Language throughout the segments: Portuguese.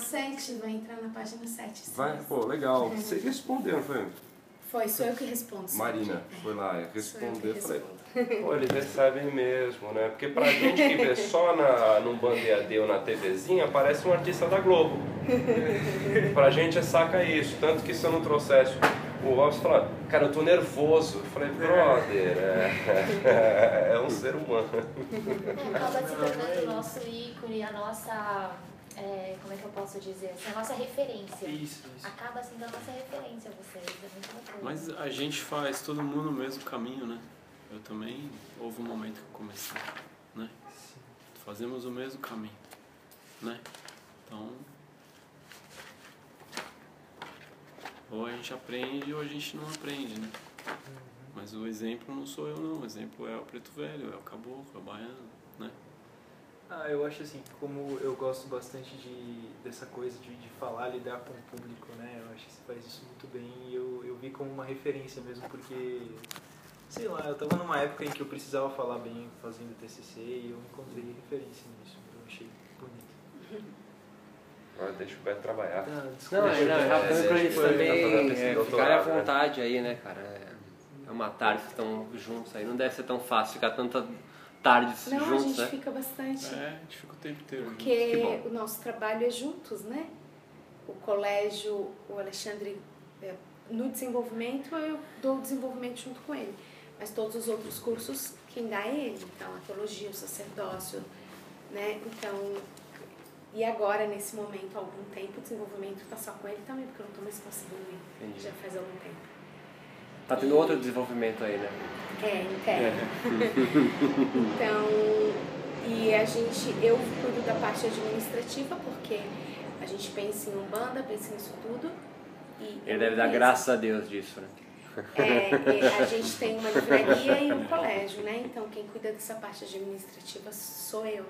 7, vai entrar na página 7. Vai, pô, legal. Você respondeu, não foi? Foi, sou eu que respondo. sempre. Marina foi lá Sou eu Falei, pô, eles recebem mesmo, né? Porque pra gente que vê só na, num bandeade ou na TVzinha, parece um artista da Globo. pra gente é saca isso. Tanto que se eu não trouxesse o Robson falava, cara, eu tô nervoso. Eu falei, brother, é, é um ser humano. É, acaba se tornando o nosso ícone, a nossa. É, como é que eu posso dizer? assim, a nossa referência. Isso, isso. Acaba sendo a nossa referência, vocês. É muito bacana. Mas a gente faz todo mundo o mesmo caminho, né? Eu também, houve um momento que eu comecei, né? Fazemos o mesmo caminho, né? Então, ou a gente aprende ou a gente não aprende, né? Mas o exemplo não sou eu não, o exemplo é o preto velho, é o caboclo, é o baiano? Ah, eu acho assim, como eu gosto bastante de, dessa coisa de, de falar, lidar com o público, né? Eu acho que você faz isso muito bem e eu, eu vi como uma referência mesmo, porque, sei lá, eu tava numa época em que eu precisava falar bem fazendo TCC e eu encontrei referência nisso, eu achei bonito. Agora deixa o Beto trabalhar. Ah, Não, desculpa, é, não, é é, bacana pra eles tá também é, ficarem à né? vontade aí, né, cara? É, é uma tarde que estão juntos aí. Não deve ser tão fácil ficar tanta tardes Não, a juntos, gente né? fica bastante. É, a gente fica o tempo inteiro. Porque o nosso trabalho é juntos, né? O colégio, o Alexandre, é, no desenvolvimento, eu dou o desenvolvimento junto com ele. Mas todos os outros cursos, quem dá é ele. Então, a teologia, o sacerdócio, né? Então, e agora, nesse momento, há algum tempo, o desenvolvimento está só com ele também, porque eu não estou mais conseguindo ir. Já faz algum tempo. Tá tendo outro desenvolvimento aí, né? É, interno. Então, e a gente, eu cuido da parte administrativa, porque a gente pensa em Umbanda, pensa nisso tudo. E Ele deve dar graças a Deus disso, né? É, é, a gente tem uma livraria e um colégio, né? Então quem cuida dessa parte administrativa sou eu.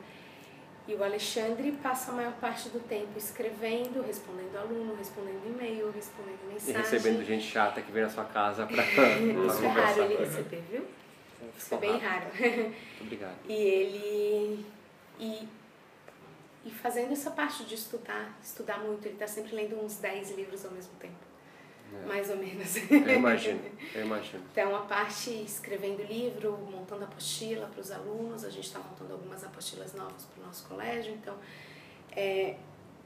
E o Alexandre passa a maior parte do tempo escrevendo, respondendo aluno, respondendo e-mail, respondendo E mensagem. recebendo gente chata que vem na sua casa pra Isso é raro ele receber, viu? Isso é bem raro. Muito obrigado. E ele. E, e fazendo essa parte de estudar, estudar muito, ele está sempre lendo uns 10 livros ao mesmo tempo. É. Mais ou menos. Eu imagino, eu imagino. Então, a parte escrevendo livro, montando apostila para os alunos, a gente está montando algumas apostilas novas para o nosso colégio. Então, é,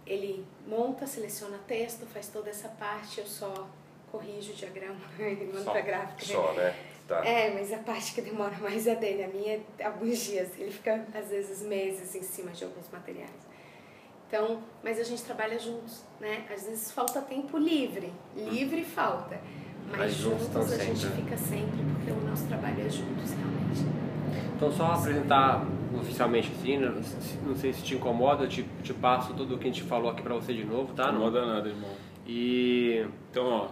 ele monta, seleciona texto, faz toda essa parte, eu só corrijo o diagrama e mando para gráfica. Só, né? Tá. É, mas a parte que demora mais é dele. A minha é alguns dias. Ele fica, às vezes, meses em cima de alguns materiais. Então, mas a gente trabalha juntos, né? Às vezes falta tempo livre. Livre falta. Mas, Mas juntos juntos a gente sempre. fica sempre, porque o nosso trabalho é juntos, realmente. Então, só apresentar oficialmente assim, não não sei se te incomoda, eu te, te passo tudo o que a gente falou aqui pra você de novo, tá? Não muda nada, irmão. E Então, ó,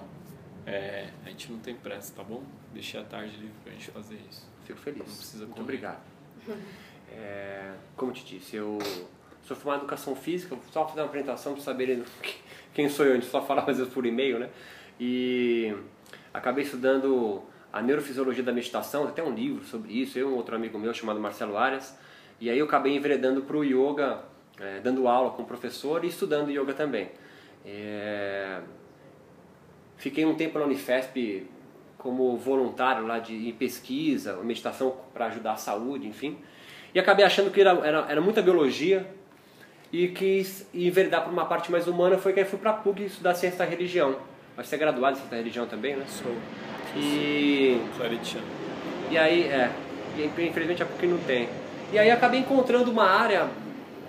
é, a gente não tem pressa, tá bom? Deixei a tarde livre pra gente fazer isso. fico feliz. Não precisa Muito correr. obrigado. É, como te disse, eu sou formado em educação física, só fazer uma apresentação para saberem quem sou eu, a gente só fala às vezes por e-mail, né? E acabei estudando a neurofisiologia da meditação, até um livro sobre isso, eu e um outro amigo meu chamado Marcelo Arias, e aí eu acabei enveredando para o yoga, é, dando aula com o professor e estudando yoga também. É, Fiquei um tempo na Unifesp como voluntário lá de em pesquisa, meditação para ajudar a saúde, enfim. E acabei achando que era, era, era muita biologia e quis enveredar para uma parte mais humana. Foi que aí fui para a PUC estudar ciência da religião. Mas você é graduado em ciência da religião também, né? Sou E, claretiano. e aí, é, e infelizmente a PUC não tem. E aí acabei encontrando uma área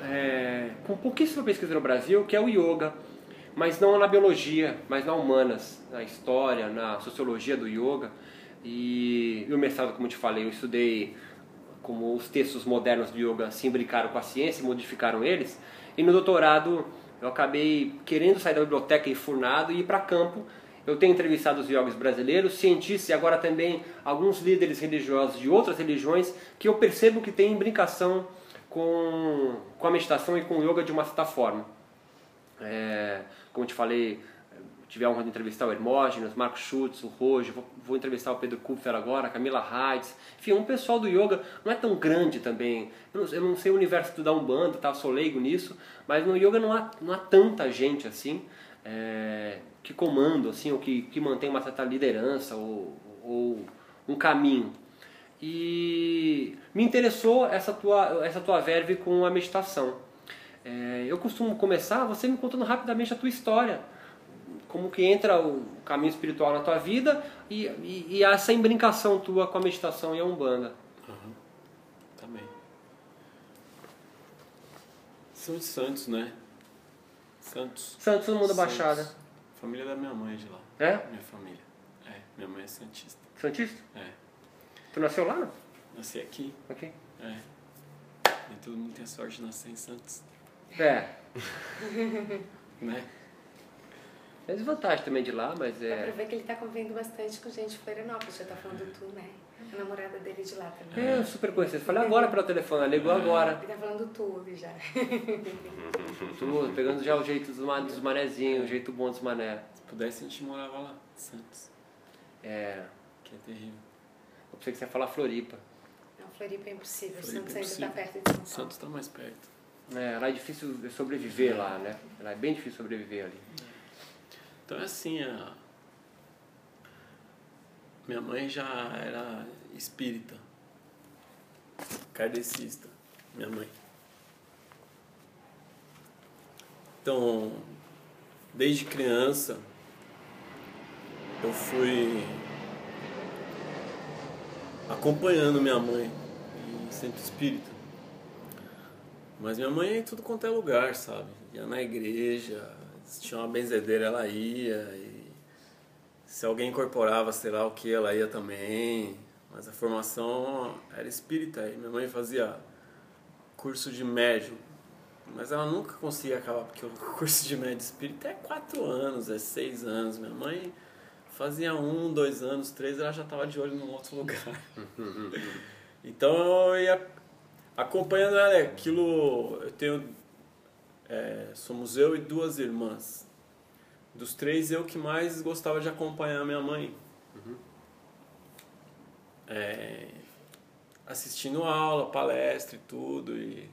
é, com pouquíssima pesquisa no Brasil, que é o yoga mas não na biologia, mas na humanas, na história, na sociologia do yoga. E, e o mestrado, como eu te falei, eu estudei como os textos modernos do yoga se imbricaram com a ciência, modificaram eles. E no doutorado eu acabei querendo sair da biblioteca enfurnado e ir para campo. Eu tenho entrevistado os yogis brasileiros, cientistas e agora também alguns líderes religiosos de outras religiões que eu percebo que têm imbricação com, com a meditação e com o yoga de uma certa forma. É, como te falei, tive a honra de entrevistar o Hermógenes, Marcos Schutz, o Rojo, vou, vou entrevistar o Pedro Kupfer agora, a Camila Heitz, enfim, um pessoal do yoga não é tão grande também. Eu não, eu não sei o universo da Umbanda, tá? sou leigo nisso, mas no yoga não há, não há tanta gente assim é, que comanda, assim, ou que, que mantém uma certa liderança ou, ou um caminho. E me interessou essa tua, essa tua verve com a meditação. É, eu costumo começar você me contando rapidamente a tua história como que entra o caminho espiritual na tua vida e, e, e essa embrincação tua com a meditação e a Umbanda. Uhum. Também. São de Santos, né? Santos. Santos, todo mundo Santos. Baixada. Família da minha mãe de lá. É? Minha família. É, minha mãe é Santista. Santista? É. Tu nasceu lá? não? Nasci aqui. Ok. É. Nem todo mundo tem a sorte de nascer em Santos. É. Né? Tem desvantagem também de lá, mas Dá pra é. ver que ele tá convivendo bastante com gente de Florianópolis, já tá falando tu, né? A namorada dele de lá também. É, super conhecido. Falei agora pelo telefone, ela ligou agora. Ele tá falando tu já. Tu, pegando já o jeito dos, ma- dos manezinhos, o jeito bom dos mané. Se pudesse, a gente morava lá, Santos. É. Que é terrível. Eu pensei que você ia falar Floripa. Não, Floripa é impossível. Floripa Santos é ainda tá impossível. perto de São Paulo. Santos tá mais perto. É, lá é difícil sobreviver lá, né? Lá é bem difícil sobreviver ali. Então é assim, a... minha mãe já era espírita, kardecista, minha mãe. Então, desde criança, eu fui acompanhando minha mãe em centro espírita. Mas minha mãe ia em tudo quanto é lugar, sabe? Ia na igreja, se tinha uma benzedeira, ela ia. E se alguém incorporava, sei lá o que, ela ia também. Mas a formação era espírita. E minha mãe fazia curso de médium. Mas ela nunca conseguia acabar, porque o curso de médium espírita é quatro anos, é seis anos. Minha mãe fazia um, dois anos, três, ela já estava de olho num outro lugar. então eu ia acompanhando ela. Aquilo, eu tenho é, somos eu e duas irmãs. Dos três, eu que mais gostava de acompanhar minha mãe. É, assistindo aula, palestra e tudo. E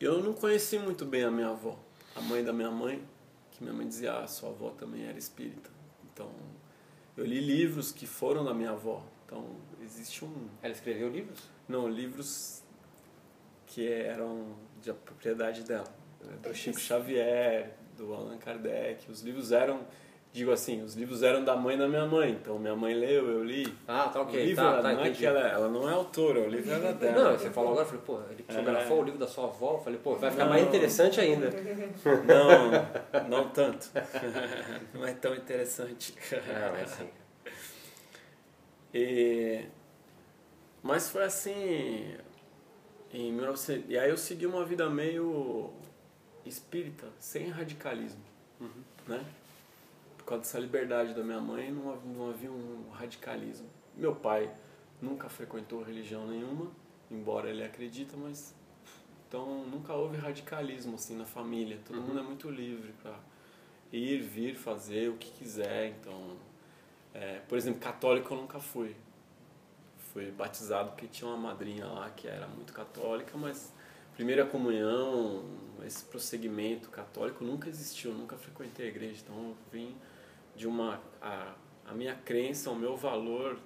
eu não conheci muito bem a minha avó, a mãe da minha mãe, que minha mãe dizia, ah, sua avó também era espírita. Então, eu li livros que foram da minha avó. Então, existe um, Ela escreveu livros? não, livros que eram de propriedade dela. né, Do Chico Xavier, do Allan Kardec. Os livros eram, digo assim, os livros eram da mãe da minha mãe. Então minha mãe leu, eu li. Ah, tá o ok. livro Tá, ela, tá, não é entendi. que ela, ela não é autora, o livro era dela. Não, você falou agora, eu falei, pô, ele psicografou É. o livro da sua avó, eu falei, pô, vai ficar Não. mais interessante ainda. Não, não tanto. Não é tão interessante. Não, é assim. E... Mas foi assim. Em 1900... E aí eu segui uma vida meio espírita, sem radicalismo. Né? Por causa dessa liberdade da minha mãe, não havia, não havia um radicalismo. Meu pai nunca frequentou religião nenhuma, embora ele acredita, mas. Então nunca houve radicalismo assim na família. Todo mundo é muito livre para ir, vir, fazer o que quiser. Então, é, por exemplo, católico eu nunca fui. Fui batizado porque tinha uma madrinha lá que era muito católica, mas primeira comunhão, esse prosseguimento católico nunca existiu, nunca frequentei a igreja. Então eu vim de uma. A, a minha crença, o meu valor,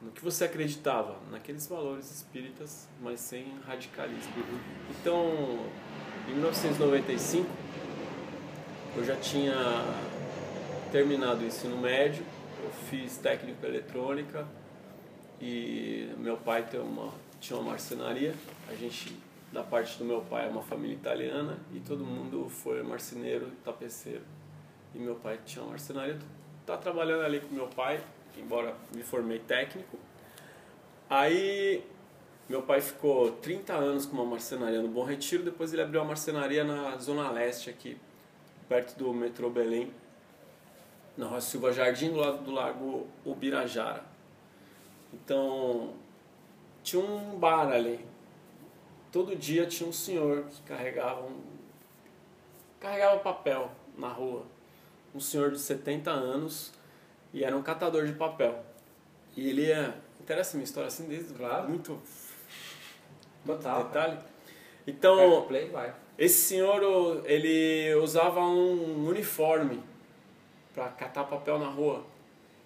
no que você acreditava, naqueles valores espíritas, mas sem radicalismo. Então, em 1995, eu já tinha terminado o ensino médio, eu fiz técnico eletrônica e meu pai tem uma, tinha uma marcenaria. A gente, da parte do meu pai, é uma família italiana e todo mundo foi marceneiro e tapeceiro. E meu pai tinha uma marcenaria, tá trabalhando ali com meu pai, embora me formei técnico. Aí meu pai ficou 30 anos com uma marcenaria no Bom Retiro, depois ele abriu uma marcenaria na Zona Leste aqui, perto do metrô Belém, na Rua Silva Jardim, do lado do Lago Ubirajara. Então, tinha um bar ali. Todo dia tinha um senhor que carregava um, carregava papel na rua. um senhor de 70 anos e era um catador de papel. E ele é. Interessa minha história assim desde Claro. muito Total. detalhe. Então, play, esse senhor, ele usava um uniforme para catar papel na rua.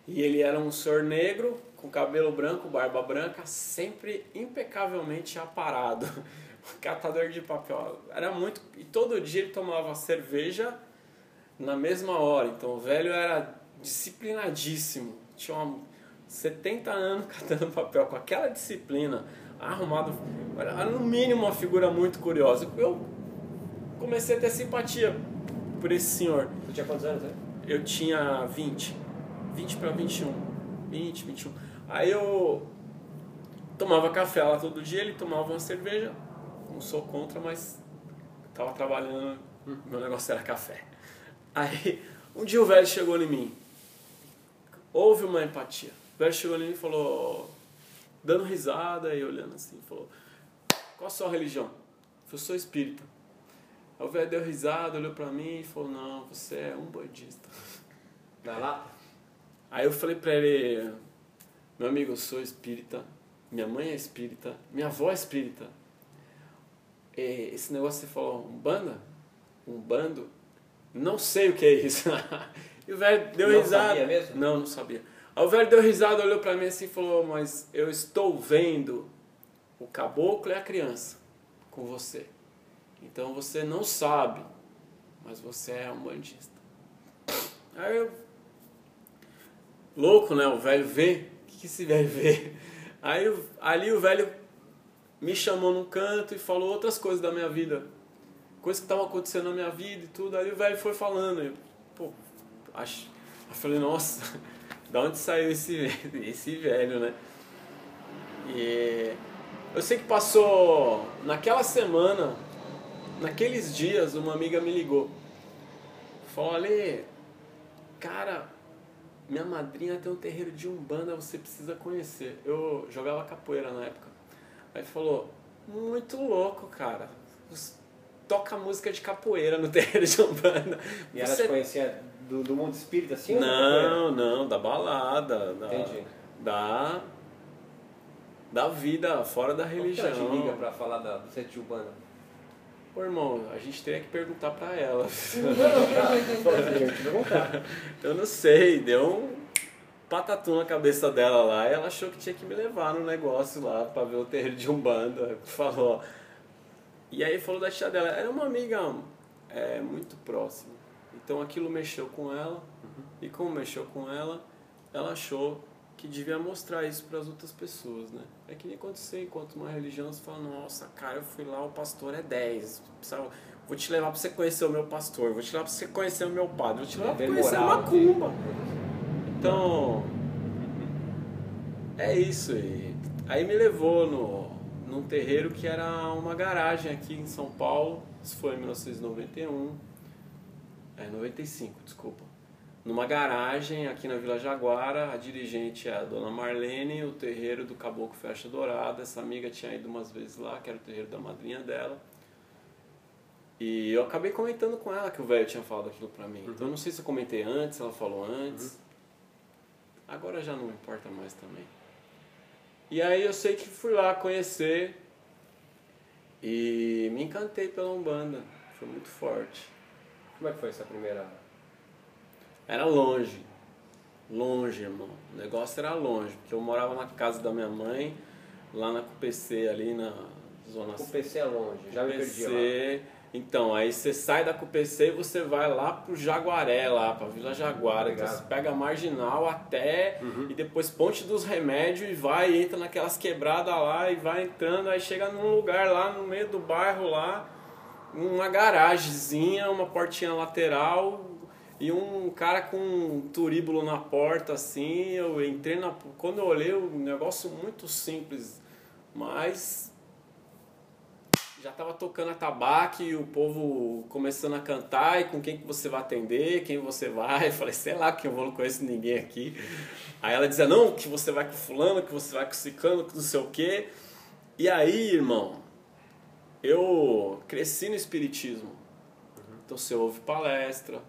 E ele era um senhor negro, com cabelo branco, barba branca, sempre impecavelmente aparado. Catador de papel. Era muito. E todo dia ele tomava cerveja na mesma hora. Então o velho era disciplinadíssimo. Tinha uma, 70 anos catando papel com aquela disciplina, arrumado. Era no mínimo uma figura muito curiosa. Eu comecei a ter simpatia por esse senhor. Tu tinha quantos anos, né? Eu tinha 20. 20 para 21. 20, 21. Aí eu tomava café lá todo dia, ele tomava uma cerveja. Não sou contra, mas tava trabalhando, meu negócio era café. Aí um dia o velho chegou em mim. Houve uma empatia. O velho chegou em mim e falou, dando risada e olhando assim, falou: Qual a sua religião? Eu sou espírita. Aí o velho deu risada, olhou pra mim e falou: Não, você é um bandista. Na lata? Aí eu falei pra ele, meu amigo, eu sou espírita, minha mãe é espírita, minha avó é espírita. E esse negócio que você falou, um banda? Um bando? Não sei o que é isso. e o velho deu Não risada. sabia mesmo? Não, não sabia. Aí o velho deu risada, olhou pra mim assim e falou, mas eu estou vendo o caboclo e a criança com você. Então você não sabe, mas você é um bandista. Aí eu louco, né? O velho vê. Que, esse velho vê? Aí ali o velho me chamou num canto e falou outras coisas da minha vida. Coisas que estavam acontecendo na minha vida e tudo. Aí o velho foi falando. Eu, pô, acho, eu falei, nossa, da onde saiu esse, esse velho, né? E eu sei que passou naquela semana, naqueles dias, uma amiga me ligou. Falou, Ale, cara, minha madrinha tem um terreiro de Umbanda, você precisa conhecer. Eu jogava capoeira na época. Aí falou, muito louco, cara. Toca música de capoeira no terreiro de Umbanda. E ela Você- te conhecia do, do mundo espírita assim? Não, não, da balada. Da, Entendi. Da, da vida fora da capoeira? Por que ela religião. te liga pra falar da, do centro de Urbana? Pô, irmão, a gente teria que perguntar pra ela. Eu não sei, deu um patatum na cabeça dela lá e ela achou que tinha que me levar no negócio lá pra ver o terreiro de Umbanda. Falou. E aí falou da tia dela, era uma amiga é, muito próxima. Então aquilo mexeu com ela e como mexeu com ela, ela achou que devia mostrar isso para as outras pessoas, né? É que nem quando você encontra uma religião, você fala, nossa, cara, eu fui lá, o pastor é 10. Precisava- Vou te levar para você conhecer o meu pastor, vou te levar para você conhecer o meu padre, vou te levar para conhecer a moral, macumba. Então, é isso aí. Aí me levou no, num terreiro que era uma garagem aqui em São Paulo. Isso foi em 1991. É, 95, desculpa. Numa garagem aqui na Vila Jaguara, a dirigente é a dona Marlene, o terreiro do Caboclo Fecha Dourada. Essa amiga tinha ido umas vezes lá, que era o terreiro da madrinha dela. E eu acabei comentando com ela que o velho tinha falado aquilo pra mim. Então eu não sei se eu comentei antes, ela falou antes. Agora já não importa mais também. E aí eu sei que fui lá conhecer e me encantei pela Umbanda. Foi muito forte. Como é que foi essa primeira... Era longe. Longe, irmão. O negócio era longe. Porque eu morava na casa da minha mãe, lá na CUPC, ali na zona O PC é longe, já me perdi lá. CUPC. Então, aí você sai da CUPC e você vai lá pro Jaguaré, lá pra Vila Jaguara. Então você pega a Marginal até e depois Ponte dos Remédios e vai, entra naquelas quebradas lá e vai entrando, aí chega num lugar lá no meio do bairro lá, uma garagemzinha, uma portinha lateral e um cara com um turíbulo na porta assim. Eu entrei na. Quando eu olhei, um negócio muito simples, mas já tava tocando atabaque e o povo começando a cantar e com quem que você vai atender, quem você vai. Eu falei, sei lá, que eu vou, não conheço ninguém aqui. Aí ela dizia, não, que você vai com fulano, que você vai com ciclano, que não sei o quê. E aí, irmão, eu cresci no espiritismo. Então você ouve palestra,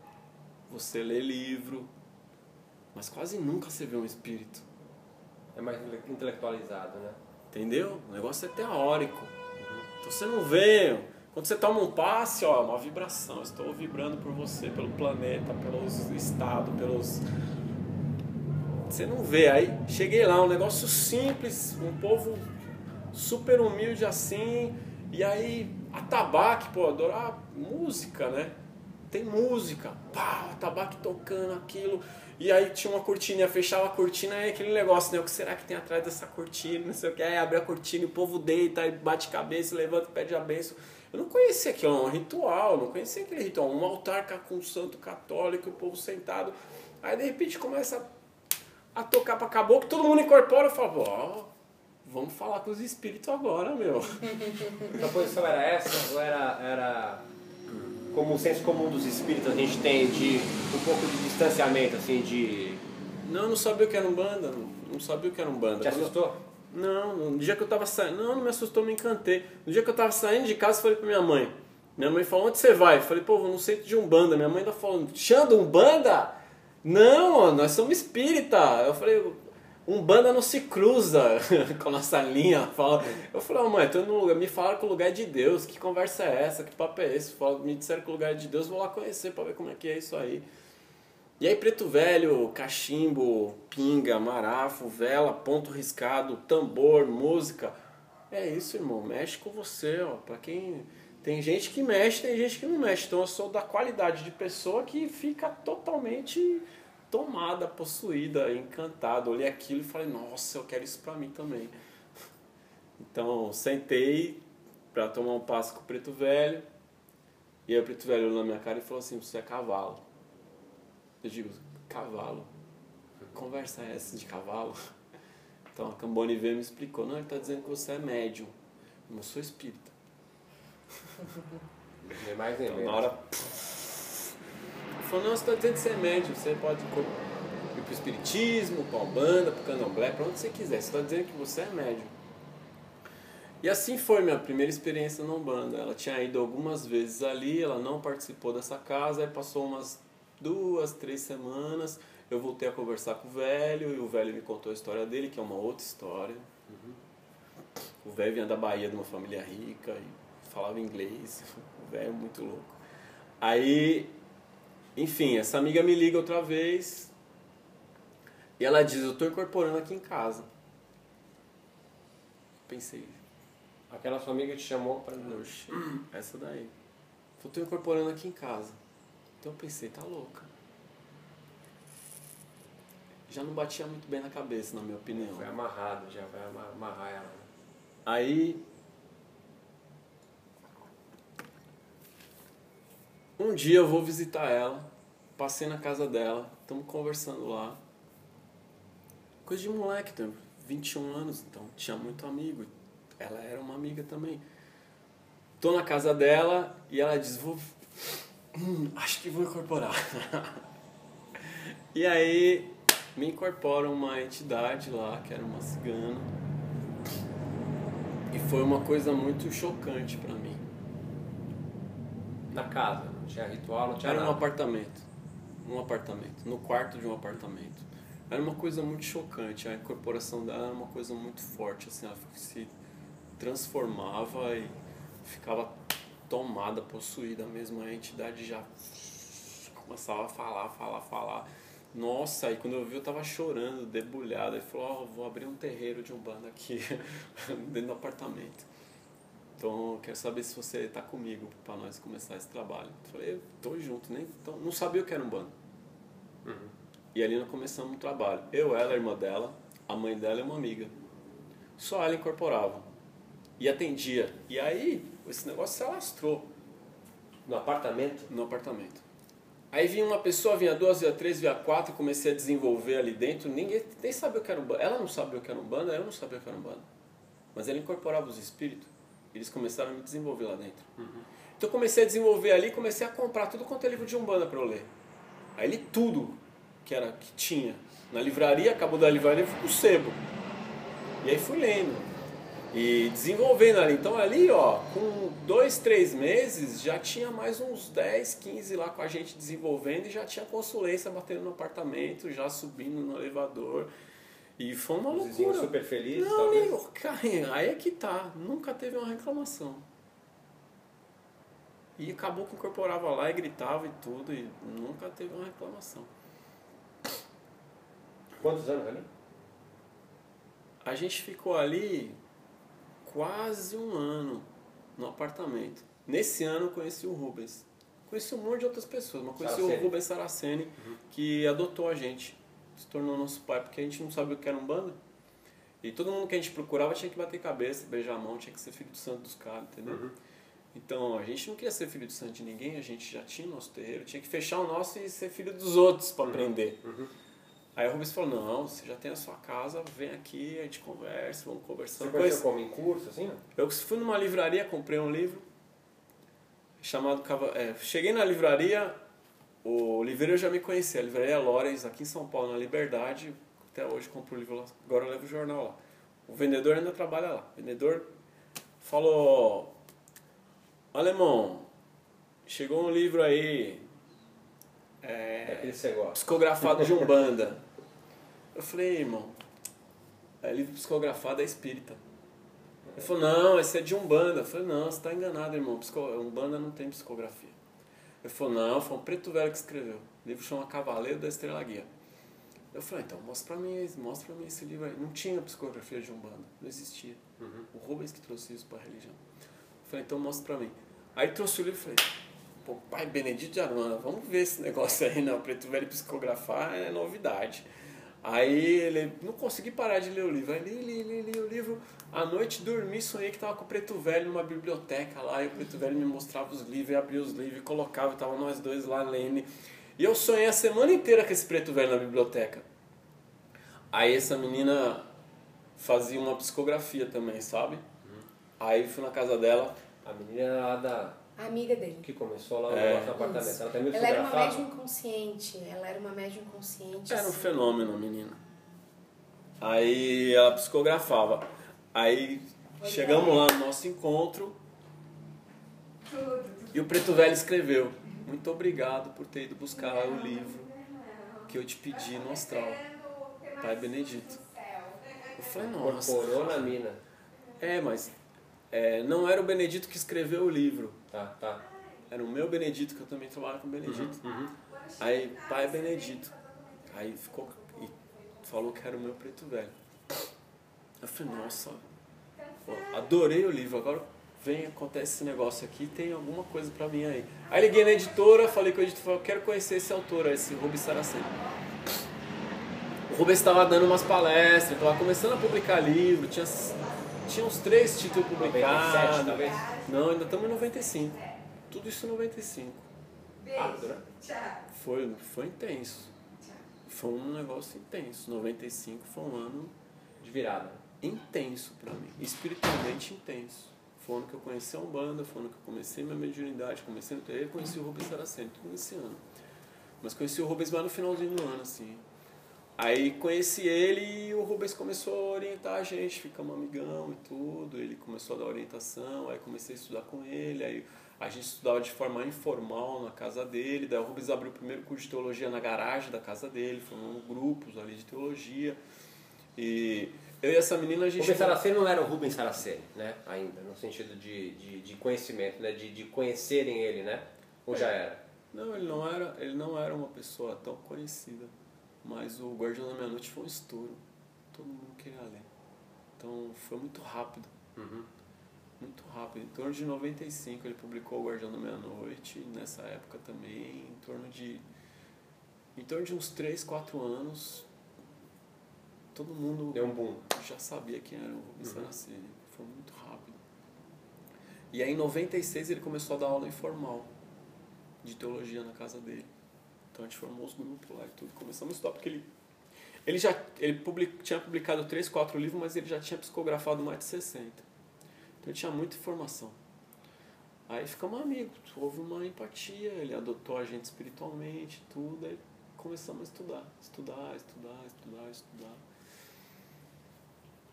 você lê livro, mas quase nunca você vê um espírito. É mais intele- intelectualizado, né? Entendeu? O negócio é teórico. Então você não vê. Quando você toma um passe, ó, é uma vibração. Eu Estou vibrando por você, pelo planeta, pelos estados, pelos. Você não vê. Aí cheguei lá, um negócio simples, um povo super humilde assim. E aí, atabaque, pô, adorar música, né? Tem música, pá, atabaque tocando aquilo. E aí tinha uma cortina, fechava a cortina, aí aquele negócio, né? O que será que tem atrás dessa cortina? Não sei o que. Aí abre a cortina e o povo deita, aí bate cabeça, levanta e pede a benção. Eu não conhecia aquilo, é um ritual, não conhecia aquele ritual. Um altar com um santo católico, o povo sentado. Aí de repente começa a tocar pra caboclo, todo mundo incorpora e fala, ó, vamos falar com os espíritos agora, meu. A posição era essa ou era, era como o senso comum dos espíritos a gente tem de um pouco de distanciamento, assim, de... Não, eu não sabia o que era um banda, não, não sabia o que era um banda. Te assustou? Não, no dia que eu tava saindo. Não, não me assustou, me encantei. No dia que eu tava saindo de casa, eu falei pra minha mãe. Minha mãe falou, onde você vai? Eu falei, pô, vou no centro de Umbanda. Minha mãe ainda falou, Xanda, Umbanda? Não, nós somos espírita. Eu falei, Umbanda não se cruza com a nossa linha. Fala. Eu falei, ó, mãe, tô no lugar. Me falaram que o lugar é de Deus. Que conversa é essa? Que papo é esse? Fala- Me disseram que o lugar é de Deus, vou lá conhecer pra ver como é que é isso aí. E aí, preto velho, cachimbo, pinga, marafo, vela, ponto riscado, tambor, música. É isso, irmão. Mexe com você, ó. Pra quem. Tem gente que mexe, tem gente que não mexe. Então eu sou da qualidade de pessoa que fica totalmente tomada, possuída, encantada. Olhei aquilo e falei, nossa, eu quero isso pra mim também. Então sentei pra tomar um passo com o preto velho. E aí o preto velho olhou na minha cara e falou assim, você é cavalo. Eu digo, cavalo? Que Conversa é essa de cavalo? Então a Cambone veio e me explicou, não, ele está dizendo que você é médium. Eu não sou espírita. Nem mais nem Então, menos. na hora. Falou, não, você está dizendo que você é médium, você pode ir pro espiritismo, pra Umbanda, pro candomblé, pra onde você quiser. Você está dizendo que você é médium. E assim foi minha primeira experiência na Umbanda. Ela tinha ido algumas vezes ali, ela não participou dessa casa, aí passou umas duas, três semanas. Eu voltei a conversar com o velho e o velho me contou a história dele, que é uma outra história. O velho vinha da Bahia, de uma família rica e falava inglês. O velho é muito louco. Aí, enfim, essa amiga me liga outra vez e ela diz: Eu tô incorporando aqui em casa. Pensei, Aquela sua amiga te chamou. Oxe, essa daí. Eu tô incorporando aqui em casa. Então eu pensei, tá louca. Já não batia muito bem na cabeça, na minha opinião. Foi amarrado, já vai ama- amarrar ela. né? Aí. Um dia eu vou visitar ela. Passei na casa dela. Estamos conversando lá. Coisa de moleque, tem 21 anos, então tinha muito amigo. Ela era uma amiga também. Tô na casa dela e ela diz: vou. Hum, acho que vou incorporar. e aí me incorpora uma entidade lá, que era uma cigana. E foi uma coisa muito chocante pra mim. Na casa, tinha ritual, não tinha Era um nada. apartamento. Um apartamento. No quarto de um apartamento. Era uma coisa muito chocante. A incorporação dela era uma coisa muito forte. Assim, ela se transformava e ficava tomada, possuída mesmo. A entidade já começava a falar, falar, falar. Nossa, aí quando eu vi eu tava chorando, debulhado. Aí falou, ó, vou abrir um terreiro de Umbanda aqui, dentro do apartamento. Então, eu quero saber se você tá comigo para nós começar esse trabalho. Eu falei, eu tô junto, nem então, não sabia o que era Umbanda. E ali nós começamos um trabalho. Eu, ela, a irmã dela, a mãe dela e uma amiga. Só ela incorporava. E atendia. E aí, esse negócio se alastrou No apartamento? no apartamento. Aí vinha uma pessoa, vinha duas, vinha três, vinha quatro, comecei a desenvolver ali dentro. Ninguém nem sabia o que era um banda. Ela não sabia o que era um banda, eu não sabia o que era um banda. Mas ela incorporava os espíritos. Eles começaram a me desenvolver lá dentro. Então eu comecei a desenvolver ali, comecei a comprar tudo quanto é livro de Umbanda para eu ler. Aí li tudo que era que tinha. Na livraria, acabou da livraria, fui pro sebo. E aí fui lendo. E desenvolvendo ali. Então ali, ó, com dois, três meses, já tinha mais uns 10, 15 lá com a gente desenvolvendo e já tinha consulência batendo no apartamento, já subindo no elevador. E foi uma Os loucura. super felizes, Não, talvez. amigo, cara, aí é que tá. Nunca teve uma reclamação. E acabou que incorporava lá e gritava e tudo, e nunca teve uma reclamação. Quantos anos ali? A gente ficou ali quase um ano no apartamento. Nesse ano eu conheci o Rubens. Conheci um monte de outras pessoas, mas conheci Saraceni. o Rubens Saraceni, que adotou a gente. Se tornou nosso pai, porque a gente não sabia o que era um banda. E todo mundo que a gente procurava tinha que bater cabeça, beijar a mão, tinha que ser filho do santo dos caras, entendeu? Uhum. Então a gente não queria ser filho do santo de ninguém, a gente já tinha o nosso terreiro, tinha que fechar o nosso e ser filho dos outros para aprender. Uhum. Aí o Rubens falou, não, você já tem a sua casa, vem aqui, a gente conversa, vamos Você conversando. conheceu como? Em curso, assim? Eu fui numa livraria, comprei um livro chamado é, cheguei na livraria, o livreiro já me conhecia, a livraria Lorenz, aqui em São Paulo, na Liberdade, até hoje compro o livro lá, agora eu levo o jornal lá. O vendedor ainda trabalha lá. O vendedor falou, alemão, chegou um livro aí, É psicografado de Umbanda. Eu falei, irmão, é livro psicografado é espírita. Ele falou, não, esse é de Umbanda. Eu falei, não, você está enganado, irmão. Psico... Umbanda não tem psicografia. Ele falou, não, foi um preto velho que escreveu. O livro chama Cavaleiro da Estrela Guia. Eu falei, então mostra pra mim, mostra pra mim esse livro aí. Não tinha psicografia de Umbanda, não existia. Uhum. O Rubens que trouxe isso pra religião. Eu falei, então mostra pra mim. Aí trouxe o livro e falei, pô, pai Benedito de Aruana, vamos ver esse negócio aí, não. Preto velho psicografar é novidade. Aí ele não consegui parar de ler o livro. Aí li, li, li, li o livro. À noite dormi, sonhei que tava com o Preto Velho numa biblioteca lá. E o Preto Velho me mostrava os livros, abria os livros colocava. E tava nós dois lá lendo. E eu sonhei a semana inteira com esse Preto Velho na biblioteca. Aí essa menina fazia uma psicografia também, sabe? Aí fui na casa dela. A menina era lá da... A amiga dele. que começou lá no É. nosso apartamento. Isso. Ela também Ela era uma médium inconsciente. Ela era uma médium inconsciente. Era um assim. fenômeno, menina. Aí ela psicografava. Aí chegamos lá no nosso encontro e o Preto Velho escreveu: Muito obrigado por ter ido buscar o livro que eu te pedi no astral, Pai Benedito. Eu falei, nossa. Incorporou na mina. É, mas é, não era o Benedito que escreveu o livro. Tá, tá. Era o meu Benedito, que eu também trabalho com o Benedito. Uhum. Aí, pai Benedito. Aí ficou e falou que era o meu preto velho. Eu falei, nossa, pô, adorei o livro, agora vem, acontece esse negócio aqui, tem alguma coisa pra mim aí. Aí liguei na editora, falei com o editor, falei, eu quero conhecer esse autor, esse Rubens Saraceni. O Rubens estava dando umas palestras, estava começando a publicar livro, tinha, tinha uns três títulos 97, publicados. talvez. Não, ainda estamos em 95. Tudo isso em 95. Rápido, né? Foi, foi intenso. Foi um negócio intenso. 95 foi um ano De virada. intenso pra mim. Espiritualmente intenso. Foi o ano que eu conheci a Umbanda, foi o ano que eu comecei minha mediunidade, comecei no terreiro, conheci o Rubens Saraceni, tudo nesse ano. Mas conheci o Rubens lá no finalzinho do ano, assim. Aí conheci ele e o Rubens começou a orientar a gente, ficamos amigão e tudo. Ele começou a dar orientação, aí comecei a estudar com ele, aí a gente estudava de forma informal na casa dele. Daí o Rubens abriu o primeiro curso de teologia na garagem da casa dele, formando grupos ali de teologia. E eu e essa menina a gente. Rubens Saraceni não era o Rubens Saraceni, né? Ainda, no sentido de, de, de conhecimento, né? De, de conhecerem ele, né? Ou já era? Não, ele não era, ele não era uma pessoa tão conhecida. Mas o Guardião da Meia-Noite foi um estouro. Todo mundo queria ler. Então foi muito rápido. Uhum. Muito rápido. Em torno de 95 ele publicou o Guardião da Meia-Noite. Nessa época também, em torno de. Em torno de uns 3, 4 anos, todo mundo Deu um boom. já sabia quem era o Rubens Uhum. Saraceni. Foi muito rápido. E aí em 96 ele começou a dar aula informal de teologia na casa dele. Então a gente formou os grupos lá e tudo. Começamos a estudar porque ele ele já ele public, tinha publicado 3, 4 livros, mas ele já tinha psicografado mais de 60. Então tinha muita informação. Aí ficamos amigos, houve uma empatia, ele adotou a gente espiritualmente, tudo, aí começamos a estudar, estudar, estudar, estudar, estudar.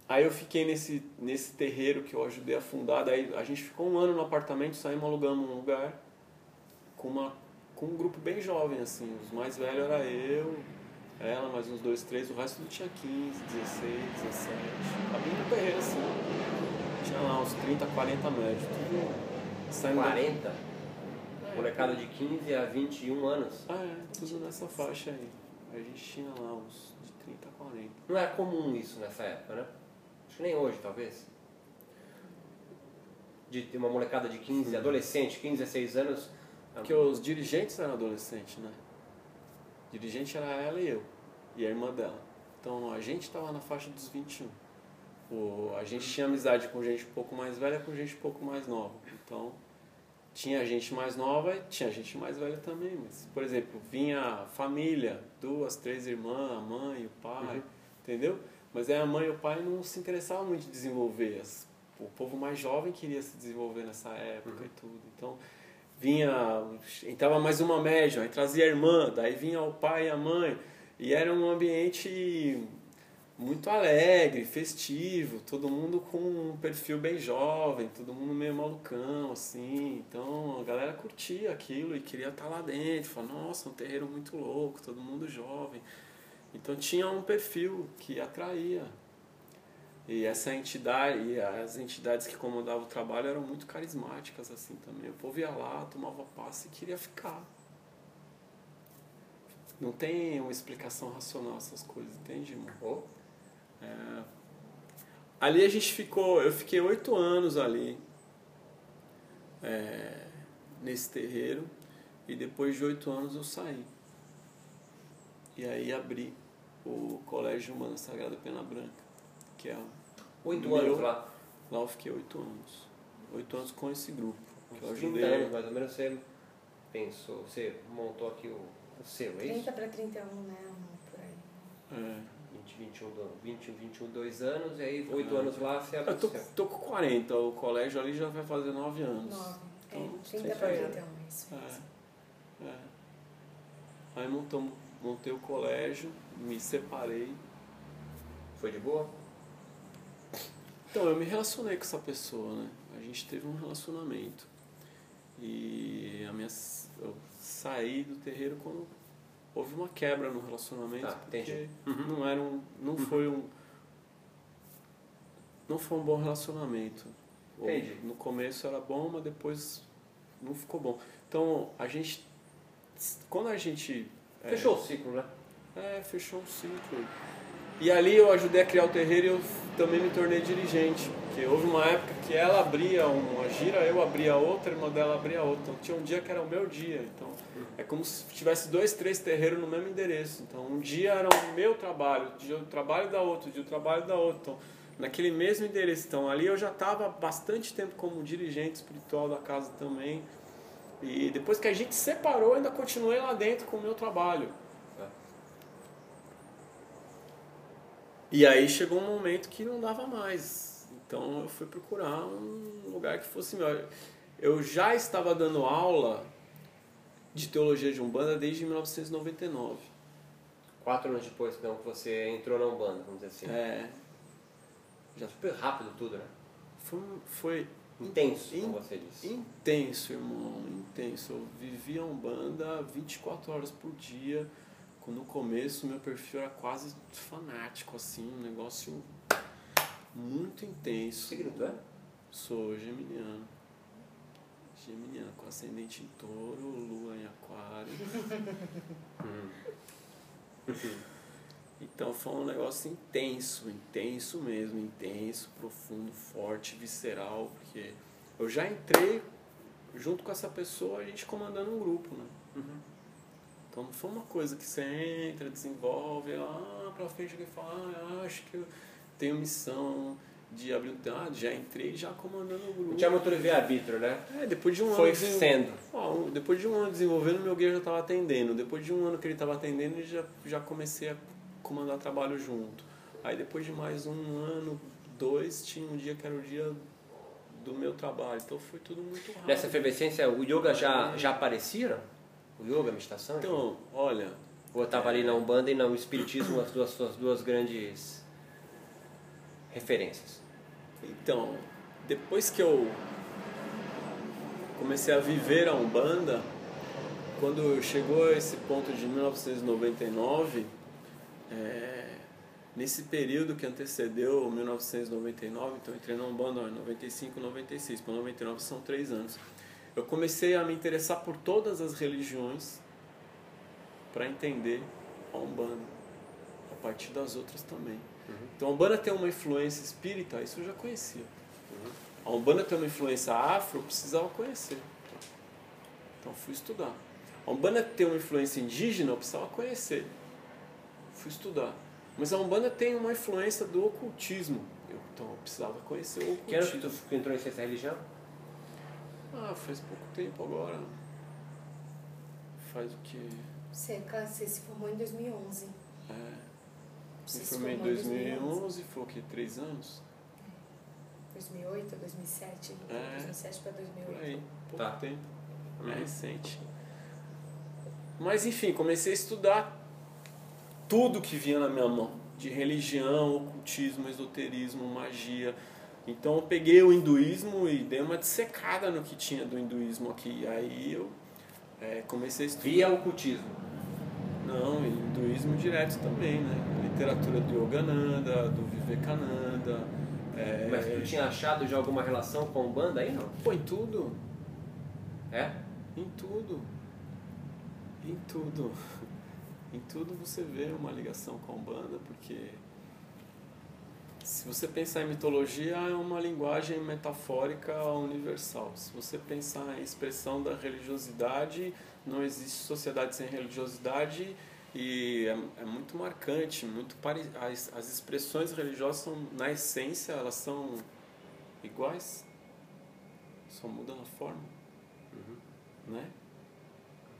Aí eu fiquei nesse, nesse terreiro que eu ajudei a fundar. Daí a gente ficou um ano no apartamento, saímos alugando um lugar com, uma, com um grupo bem jovem, assim. Os mais velhos era eu, ela, mais uns dois, três. O resto tudo tinha 15, 16, 17. Abrindo um terreiro, assim. Tinha lá uns 30, 40 médios. Tudo saindo... 40? Molecada de 15 a 21 anos. Ah, é. Tudo nessa faixa aí. A gente tinha lá uns de 30 a 40. Não era comum isso nessa época, né? Acho que nem hoje, talvez. De ter uma molecada de 15, adolescente, 15, 16 anos. Porque os dirigentes eram adolescentes, né? Dirigente era ela e eu. E a irmã dela. Então a gente estava na faixa dos 21. O, a gente tinha amizade com gente um pouco mais velha com gente um pouco mais nova. Então tinha gente mais nova e tinha gente mais velha também. Mas, por exemplo, vinha a família, duas, três irmãs, a mãe, o pai, Uhum. entendeu? Mas aí a mãe e o pai não se interessavam muito em desenvolver. As- O povo mais jovem queria se desenvolver nessa época e tudo. Então vinha, entrava mais uma médium, aí trazia a irmã, daí vinha o pai e a mãe. E era um ambiente muito alegre, festivo, todo mundo com um perfil bem jovem, todo mundo meio malucão, assim. Então a galera curtia aquilo e queria estar lá dentro. Falava, nossa, um terreiro muito louco, todo mundo jovem. Então tinha um perfil que atraía. E essa entidade, e as entidades que comandavam o trabalho eram muito carismáticas assim também. O povo ia lá, tomava passe e queria ficar. Não tem uma explicação racional essas coisas, entende, irmão? Oh, É. Ali a gente ficou, eu fiquei oito anos ali, é, nesse terreiro, e depois de oito anos eu saí. E aí abri o Colégio Humana Sagrada Pena Branca, que é Oito anos lá. lá eu fiquei oito anos. Oito anos com esse grupo, que eu Uns 30 ajudei. anos, mais ou menos, você pensou, você montou aqui o, seu, é isso? 30 para 31, né? Por aí. É. 20, 21, do- 20, 21, 2 anos, e aí 8 anos lá você abriu Eu tô, tô com 40, o colégio ali já vai fazer nove anos. 9. Então, É, 30 isso para aí. 31, isso É. É. Aí montamos, montei o colégio, me separei. Foi de boa? Então, eu me relacionei com essa pessoa, né? A gente teve um relacionamento. E a minha, eu saí do terreiro quando houve uma quebra no relacionamento. Tá, porque entendi. Uhum. não era um. Não foi um. Não foi um bom relacionamento. Entendi. No começo era bom, mas depois não ficou bom. Então, a gente. Quando a gente. é, Fechou o ciclo, né? É, fechou um ciclo. E ali eu ajudei a criar o terreiro e eu também me tornei dirigente. Porque houve uma época que ela abria uma gira, eu abria outra, a irmã dela abria outra. Então tinha um dia que era o meu dia. Então é como se tivesse dois, três terreiros no mesmo endereço. Então um dia era o meu trabalho, outro dia o trabalho da outra, outro dia o trabalho da outra. Então, naquele mesmo endereço. Então ali eu já estava bastante tempo como dirigente espiritual da casa também. E depois que a gente separou, ainda continuei lá dentro com o meu trabalho. E aí chegou um momento que não dava mais. Então eu fui procurar um lugar que fosse melhor. Eu já estava dando aula de teologia de Umbanda desde 1999. Quatro anos depois, então, que você entrou na Umbanda, vamos dizer assim. É, Já super rápido tudo, né? foi, foi Intenso, In- como você disse. intenso, irmão, intenso. Eu vivia a Umbanda 24 horas por dia. No começo meu perfil era quase fanático, assim, um negócio muito intenso. Que signo tu é? Sou geminiano. Geminiano, com ascendente em touro, lua em aquário. Então foi um negócio intenso, intenso mesmo, intenso, profundo, forte, visceral, porque eu já entrei junto com essa pessoa, a gente comandando um grupo, né? Então não foi uma coisa que você entra, desenvolve, lá pra frente alguém fala, ah, acho que eu tenho missão de abrir um ah, já entrei já comandando o grupo. Não tinha muito livre-arbítrio, né? É, depois de um Foi ano. desen- sendo. Ó, um- depois de um ano desenvolvendo, meu guia já estava atendendo. Depois de um ano que ele estava atendendo, já, já comecei a comandar trabalho junto. Aí depois de mais um ano, dois, tinha um dia que era o dia do meu trabalho. Então foi tudo muito rápido. Nessa efervescência, o yoga já, já aparecia? O yoga, a meditação? Então, olha, Ou estava ali na Umbanda e no Espiritismo, as duas, suas duas grandes referências? Então, depois que eu comecei a viver a Umbanda, quando chegou a esse ponto de 1999, é, nesse período que antecedeu 1999, então entrei na Umbanda em 95, 96, para 99 são três anos. Eu comecei a me interessar por todas as religiões para entender a Umbanda, a partir das outras também. Então a Umbanda tem uma influência espírita, isso eu já conhecia. A Umbanda tem uma influência afro, eu precisava conhecer. Então fui estudar. A Umbanda tem uma influência indígena, eu precisava conhecer. Fui estudar. Mas a Umbanda tem uma influência do ocultismo. Eu, então eu precisava conhecer o Que ano que ocultismo. tu entrou em da religião? Ah, faz pouco tempo agora. Faz o que? Você, você se formou em 2011. É, Você me se formei em formou 2011, foi o que? Três anos? 2008, 2007. É. 2007 para Por 2008. aí, pouco Tá. tempo. Uhum. É recente. Mas enfim, comecei a estudar tudo que vinha na minha mão. De religião, ocultismo, esoterismo, magia. Então eu peguei o hinduísmo e dei uma dissecada no que tinha do hinduísmo aqui. Aí eu é, comecei a estudar. Via ocultismo. Não, e hinduísmo direto também, né? Literatura do Yogananda, do Vivekananda. É, Mas tu tinha achado já alguma relação com o banda aí, não? Pô, em tudo. É? Em tudo. Em tudo. Em tudo você vê uma ligação com a Umbanda, porque se você pensar em mitologia, é uma linguagem metafórica universal. Se você pensar em expressão da religiosidade, não existe sociedade sem religiosidade e é, é muito marcante, muito pare... as, as expressões religiosas são, na essência, elas são iguais, só muda a forma, né?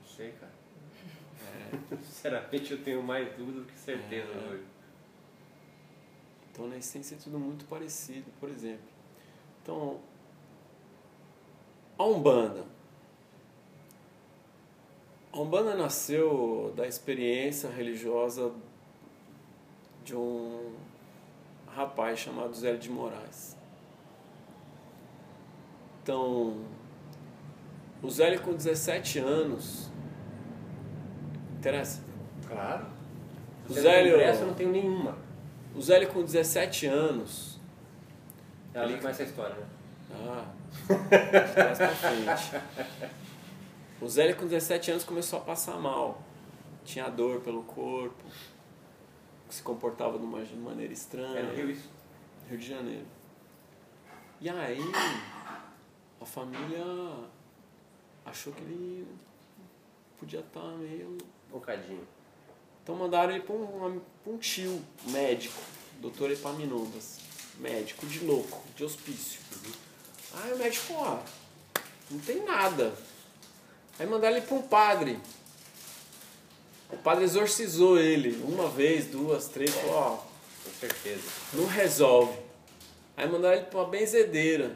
Não sei, cara. Sinceramente, eu tenho mais dúvida do que certeza É. hoje. Então, na essência, é tudo muito parecido, por exemplo. Então, a Umbanda. A Umbanda nasceu da experiência religiosa de um rapaz chamado Zé de Moraes. Então, o Zélio com 17 anos. Interessa? Claro. O Zélio- não pressa, eu não tenho nenhuma. O Zélio com 17 anos. Ela Ele- já começa a história, né? Ah, mais pra frente. O Zélio com 17 anos começou a passar mal. Tinha dor pelo corpo. Se comportava de uma maneira estranha. É no Rio isso? Rio de Janeiro. E aí, a família achou que ele podia estar meio. Um bocadinho. Então mandaram ele para um, pra um tio médico, doutor Epaminondas. Médico de louco, de hospício. Aí o médico, ó, não tem nada. Aí mandaram ele para um padre. O padre exorcizou ele uma vez, duas, três, falou, ó, Com certeza. não resolve. Aí mandaram ele para uma benzedeira.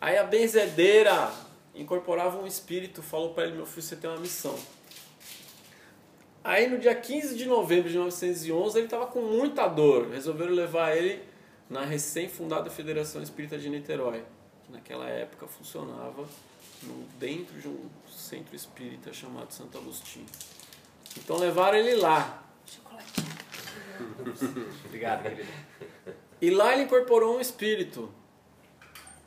Aí a benzedeira incorporava um espírito, falou para ele, meu filho, você tem uma missão. Aí no dia 15 de novembro de 1911 ele estava com muita dor. Resolveram levar ele na recém-fundada Federação Espírita de Niterói, que naquela época funcionava no- dentro de um centro espírita chamado Santo Agostinho. Então levaram ele lá. Chocolate. Obrigado, querido. E lá ele incorporou um espírito,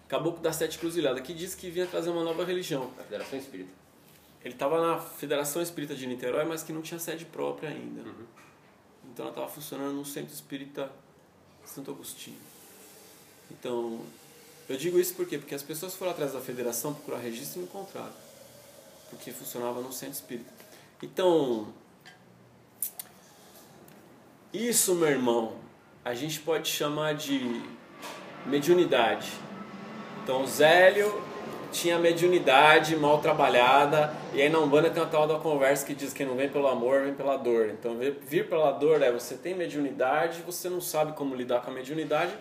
Caboclo das Sete Cruzilhadas, que disse que vinha trazer uma nova religião. Da Federação Espírita. Ele estava na Federação Espírita de Niterói, mas que não tinha sede própria ainda. Então ela estava funcionando no Centro Espírita Santo Agostinho. Então, eu digo isso por quê? Porque as pessoas foram atrás da federação procurar registro e não encontraram. Porque funcionava no Centro Espírita. Então, isso, meu irmão, a gente pode chamar de mediunidade. Então, Zélio tinha mediunidade mal trabalhada, e aí na Umbanda tem uma tal da conversa que diz que não vem pelo amor, vem pela dor. Então, vir- pela dor é você tem mediunidade, você não sabe como lidar com a mediunidade,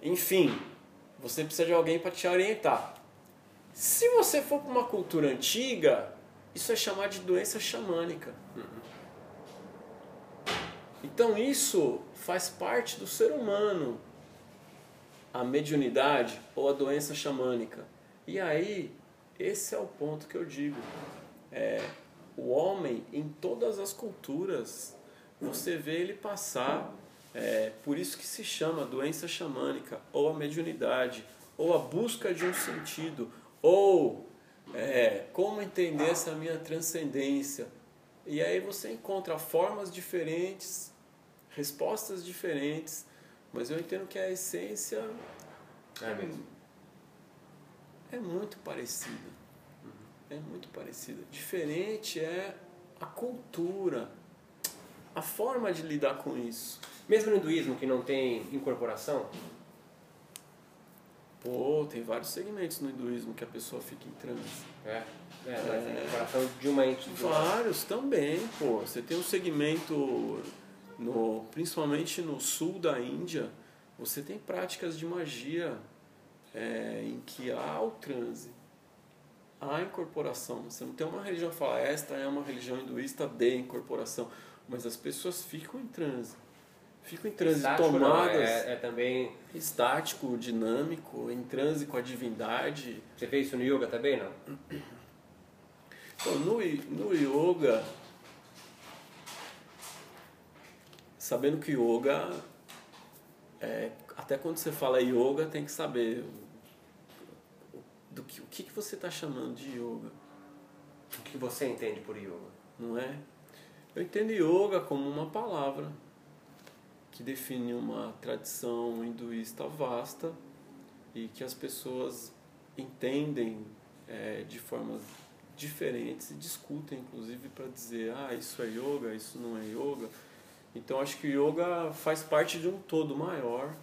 enfim, você precisa de alguém para te orientar. Se você for para uma cultura antiga, isso é chamado de doença xamânica. Então isso faz parte do ser humano, a mediunidade ou a doença xamânica. E aí, esse é o ponto que eu digo. É, o homem, em todas as culturas, você vê ele passar. É, por isso que se chama doença xamânica, ou a mediunidade, ou a busca de um sentido, ou é, como entender essa minha transcendência. E aí você encontra formas diferentes, respostas diferentes, mas eu entendo que a essência É mesmo. É muito parecida. É muito parecida. Diferente é a cultura, a forma de lidar com isso. Mesmo no hinduísmo que não tem incorporação, Pô, tem vários segmentos no hinduísmo que a pessoa fica em transe. é, é, tem incorporação de uma entidade. Vários também, pô. Você tem um segmento, no, principalmente no sul da Índia, você tem práticas de magia é, em que há o transe, há incorporação. Você não tem uma religião que fala, esta é uma religião hinduísta de incorporação, mas as pessoas ficam em transe. Ficam em transe Estático tomadas, é, é também. estático, dinâmico, em transe com a divindade. Você fez isso no yoga também, não? Então, no, no yoga, sabendo que yoga, é, até quando você fala yoga, tem que saber do que, o que, que você está chamando de yoga, O que você entende por yoga? não é? Eu entendo yoga como uma palavra que define uma tradição hinduísta vasta e que as pessoas entendem é, de formas diferentes e discutem, inclusive, para dizer, ah, isso é yoga, isso não é yoga. Então, acho que o yoga faz parte de um todo maior,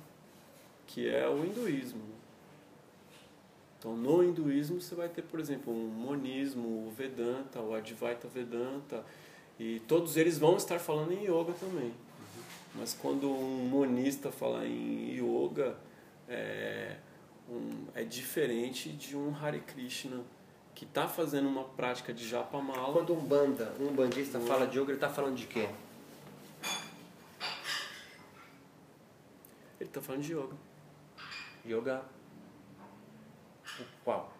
que é o hinduísmo. Então, no hinduísmo, você vai ter, por exemplo, um monismo, o Vedanta, o Advaita Vedanta, e todos eles vão estar falando em yoga também. Mas quando um monista fala em yoga, é, um- é diferente de um Hare Krishna que está fazendo uma prática de japamala. Quando um banda, um bandista fala de yoga, ele está falando de quê? Ele está falando de yoga. Yoga. O Qual?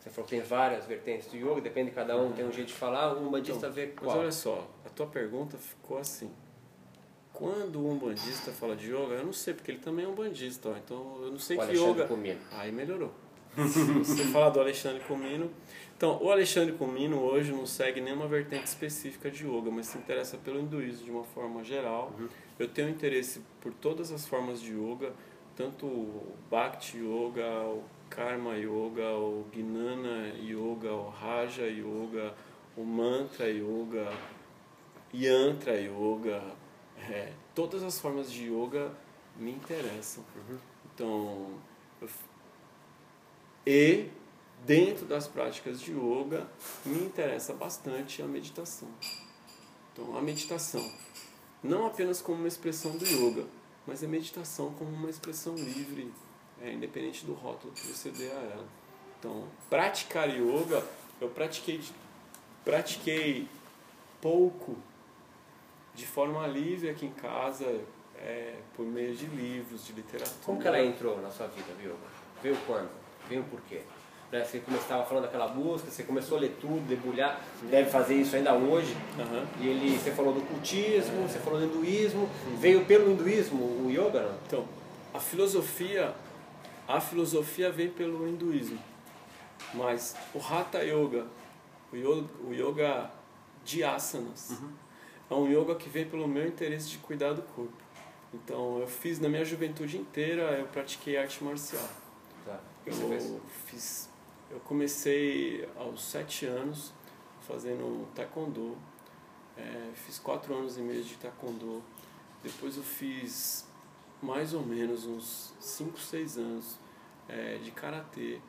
Você falou que tem várias vertentes do yoga, depende de cada um, tem um jeito de falar, um bandista vê Mas qual. olha só, a tua pergunta ficou assim. Quando um bandista fala de yoga, eu não sei, porque ele também é um bandista, ó, então eu não sei O que Alexandre yoga. Comino. Aí melhorou. Se você falar do Alexandre Comino. Então, o Alexandre Comino hoje não segue nenhuma vertente específica de yoga, mas se interessa pelo hinduísmo de uma forma geral. Eu tenho interesse por todas as formas de yoga, tanto o Bhakti Yoga, o Karma Yoga, o Gnana Yoga, o Raja Yoga, o Mantra Yoga, Yantra Yoga. É, todas as formas de yoga me interessam. Então, eu f- e dentro das práticas de yoga me interessa bastante a meditação. Então, a meditação, não apenas como uma expressão do yoga, mas a meditação como uma expressão livre, é, independente do rótulo que você dê a ela. Então, praticar yoga, eu pratiquei, pratiquei pouco, de forma livre aqui em casa, é, por meio de livros, de literatura. Como que ela entrou na sua vida, viu? Veio quando? Veio por quê? Né, Você estava falando daquela música, você começou a ler tudo, debulhar, deve fazer isso ainda hoje. Aham. E ele, você falou do cultismo, você falou do hinduísmo. Veio pelo hinduísmo o yoga, não? Então, a filosofia, a filosofia vem pelo hinduísmo, mas o Hatha Yoga, o yoga, o yoga de asanas, é um yoga que vem pelo meu interesse de cuidar do corpo. Então, eu fiz na minha juventude inteira, eu pratiquei arte marcial. Tá. Eu fiz, eu comecei aos sete anos fazendo taekwondo. É, fiz quatro anos e meio de taekwondo. Depois eu fiz mais ou menos uns cinco, seis anos é, de karatê.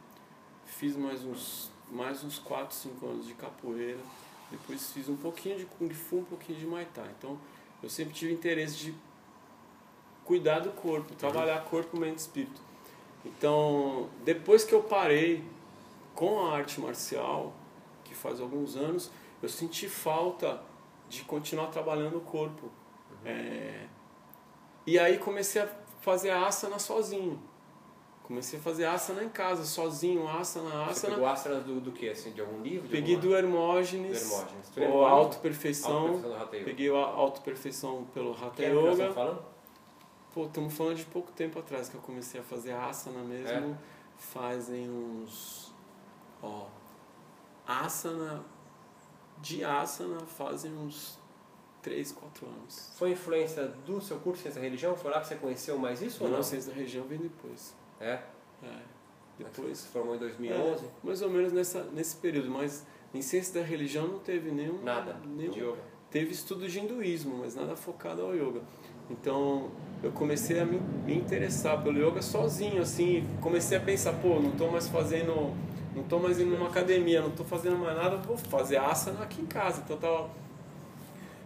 Fiz mais uns mais uns quatro, cinco anos de capoeira. Depois fiz um pouquinho de kung fu, um pouquinho de muay thai. Então eu sempre tive interesse de cuidar do corpo, trabalhar corpo, mente e espírito. Então, depois que eu parei com a arte marcial, que faz alguns anos, eu senti falta de continuar trabalhando o corpo. É, e aí comecei a fazer a asana sozinho. Comecei a fazer asana em casa, sozinho, asana, Você asana. pegou asanas do, do que? Assim, de algum livro? De Peguei alguma... do Hermógenes, Do Hermógenes. Tu ou? Auto-Perfeição. Yoga. Peguei a Auto-Perfeição pelo Hatha Que que nós Yoga. estamos falando? Pô, estamos falando de pouco tempo atrás que eu comecei a fazer asana mesmo. É. Fazem uns. Ó. Asana. De asana fazem uns 3, 4 anos. Foi influência do seu curso de Ciência da Religião? Foi lá que você conheceu mais isso ou Não, não? ciência da região vem depois. É? É. Depois se formou em 2011? É, mais ou menos nessa, nesse período, mas em ciência da religião não teve nenhum. Nada nenhum de yoga. teve estudo de hinduísmo, mas nada focado ao yoga. Então eu comecei a me, me interessar pelo yoga sozinho, assim, comecei a pensar, pô, não estou mais fazendo, não estou mais indo numa academia, não estou fazendo mais nada, vou fazer asana aqui em casa. Então eu tava,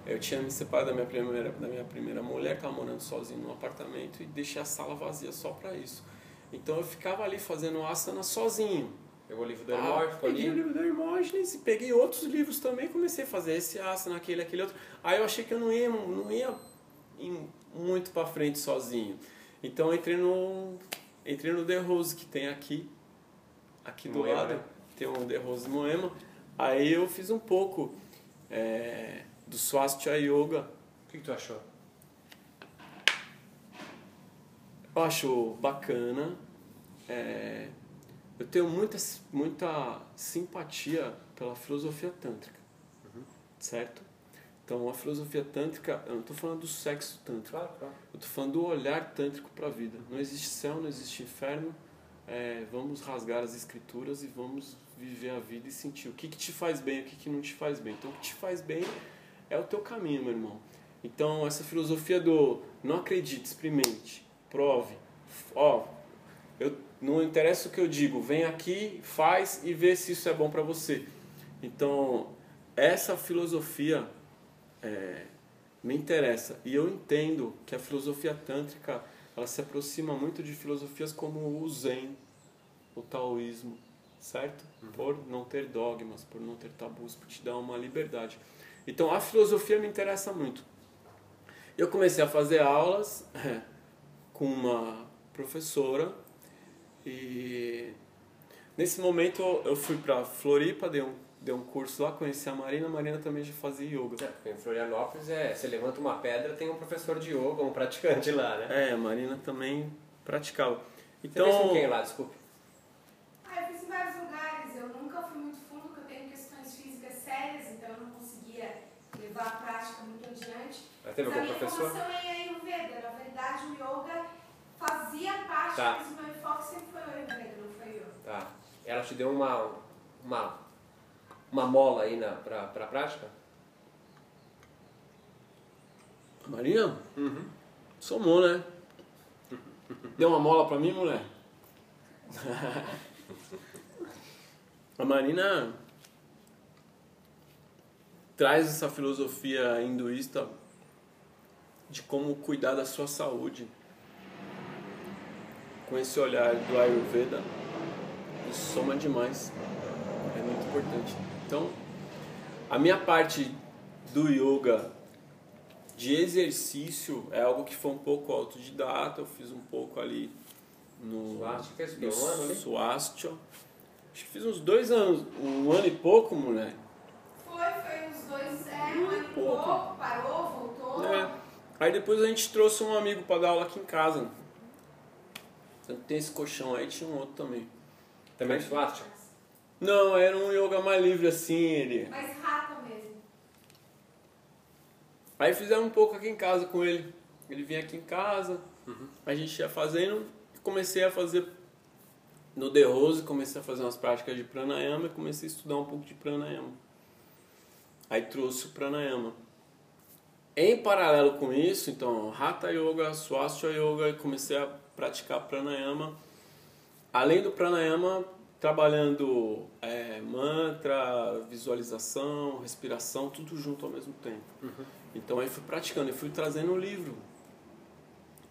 eu tinha me separado da minha primeira, da minha primeira mulher, estava morando sozinho num apartamento e deixei a sala vazia só para isso. Então eu ficava ali fazendo asana sozinho. Pegou o livro do Ah, Hermógenes, peguei o ali. livro do Hermógenes e peguei outros livros também comecei a fazer esse asana, aquele, aquele outro. Aí eu achei que eu não ia, não ia muito pra frente sozinho. Então eu entrei no, entrei no The Rose que tem aqui, aqui do Moema, lado. né? Tem um The Rose Moema. Aí eu fiz um pouco é, do Swastika Yoga. O que, que tu achou? Eu acho bacana. É, eu tenho muita, muita simpatia pela filosofia tântrica, certo? Então, a filosofia tântrica, eu não estou falando do sexo tântrico, Claro, claro. eu estou falando do olhar tântrico para a vida. Não existe céu, não existe inferno. É, vamos rasgar as escrituras e vamos viver a vida e sentir o que, que te faz bem o que, que não te faz bem. Então, o que te faz bem é o teu caminho, meu irmão. Então, essa filosofia do não acredite, experimente, prove. Ó, eu, não interessa o que eu digo, vem aqui, faz e vê se isso é bom para você. Então, essa filosofia é, me interessa. E eu entendo que a filosofia tântrica ela se aproxima muito de filosofias como o Zen, o taoísmo, certo? Por não ter dogmas, por não ter tabus, por te dar uma liberdade. Então a filosofia me interessa muito. Eu comecei a fazer aulas com uma professora e nesse momento eu fui para Floripa, dei um, dei um curso lá, conheci a Marina, a Marina também já fazia yoga. É, porque em Florianópolis, é, você levanta uma pedra, tem um professor de yoga, um praticante lá, né? É, a Marina também praticava. Você Então, fez com quem lá, desculpe? Ah, eu fiz em vários lugares. Eu nunca fui muito fundo, porque eu tenho questões físicas sérias, então eu não conseguia levar a prática muito adiante. Mas teve Mas a algum minha professor? formação é em Ayurveda. Na verdade, o yoga fazia parte, Tá. mas o meu enfoque sempre foi o Ayurveda, não foi yoga. Tá. Ela te deu uma, uma, uma mola aí na, pra, pra prática? a Marina, somou, né? Deu uma mola pra mim, mulher? a Marina traz essa filosofia hinduísta de como cuidar da sua saúde. Com esse olhar do Ayurveda, isso soma demais. É muito importante. Então, a minha parte do yoga de exercício é algo que foi um pouco autodidata, eu fiz um pouco ali no Swastika, no ano? Swastika. Acho que fiz uns dois anos, um ano e pouco, mulher. Foi, foi uns dois, é, um ano e pouco. pouco, parou, voltou. É. Aí depois a gente trouxe um amigo para dar aula aqui em casa. Então tem esse colchão aí, tinha um outro também. Também de Swastika? Não, era um yoga mais livre assim, ele. Mas rata mesmo. Aí fizemos um pouco aqui em casa com ele. Ele vinha aqui em casa, a gente ia fazendo, comecei a fazer no The Rose, comecei a fazer umas práticas de pranayama e comecei a estudar um pouco de pranayama. Aí trouxe o pranayama. Em paralelo com isso, então, Hatha Yoga, Swastika Yoga, e comecei a praticar pranayama. Além do pranayama, trabalhando é, mantra, visualização, respiração, tudo junto ao mesmo tempo. Então aí fui praticando, e fui trazendo um livro,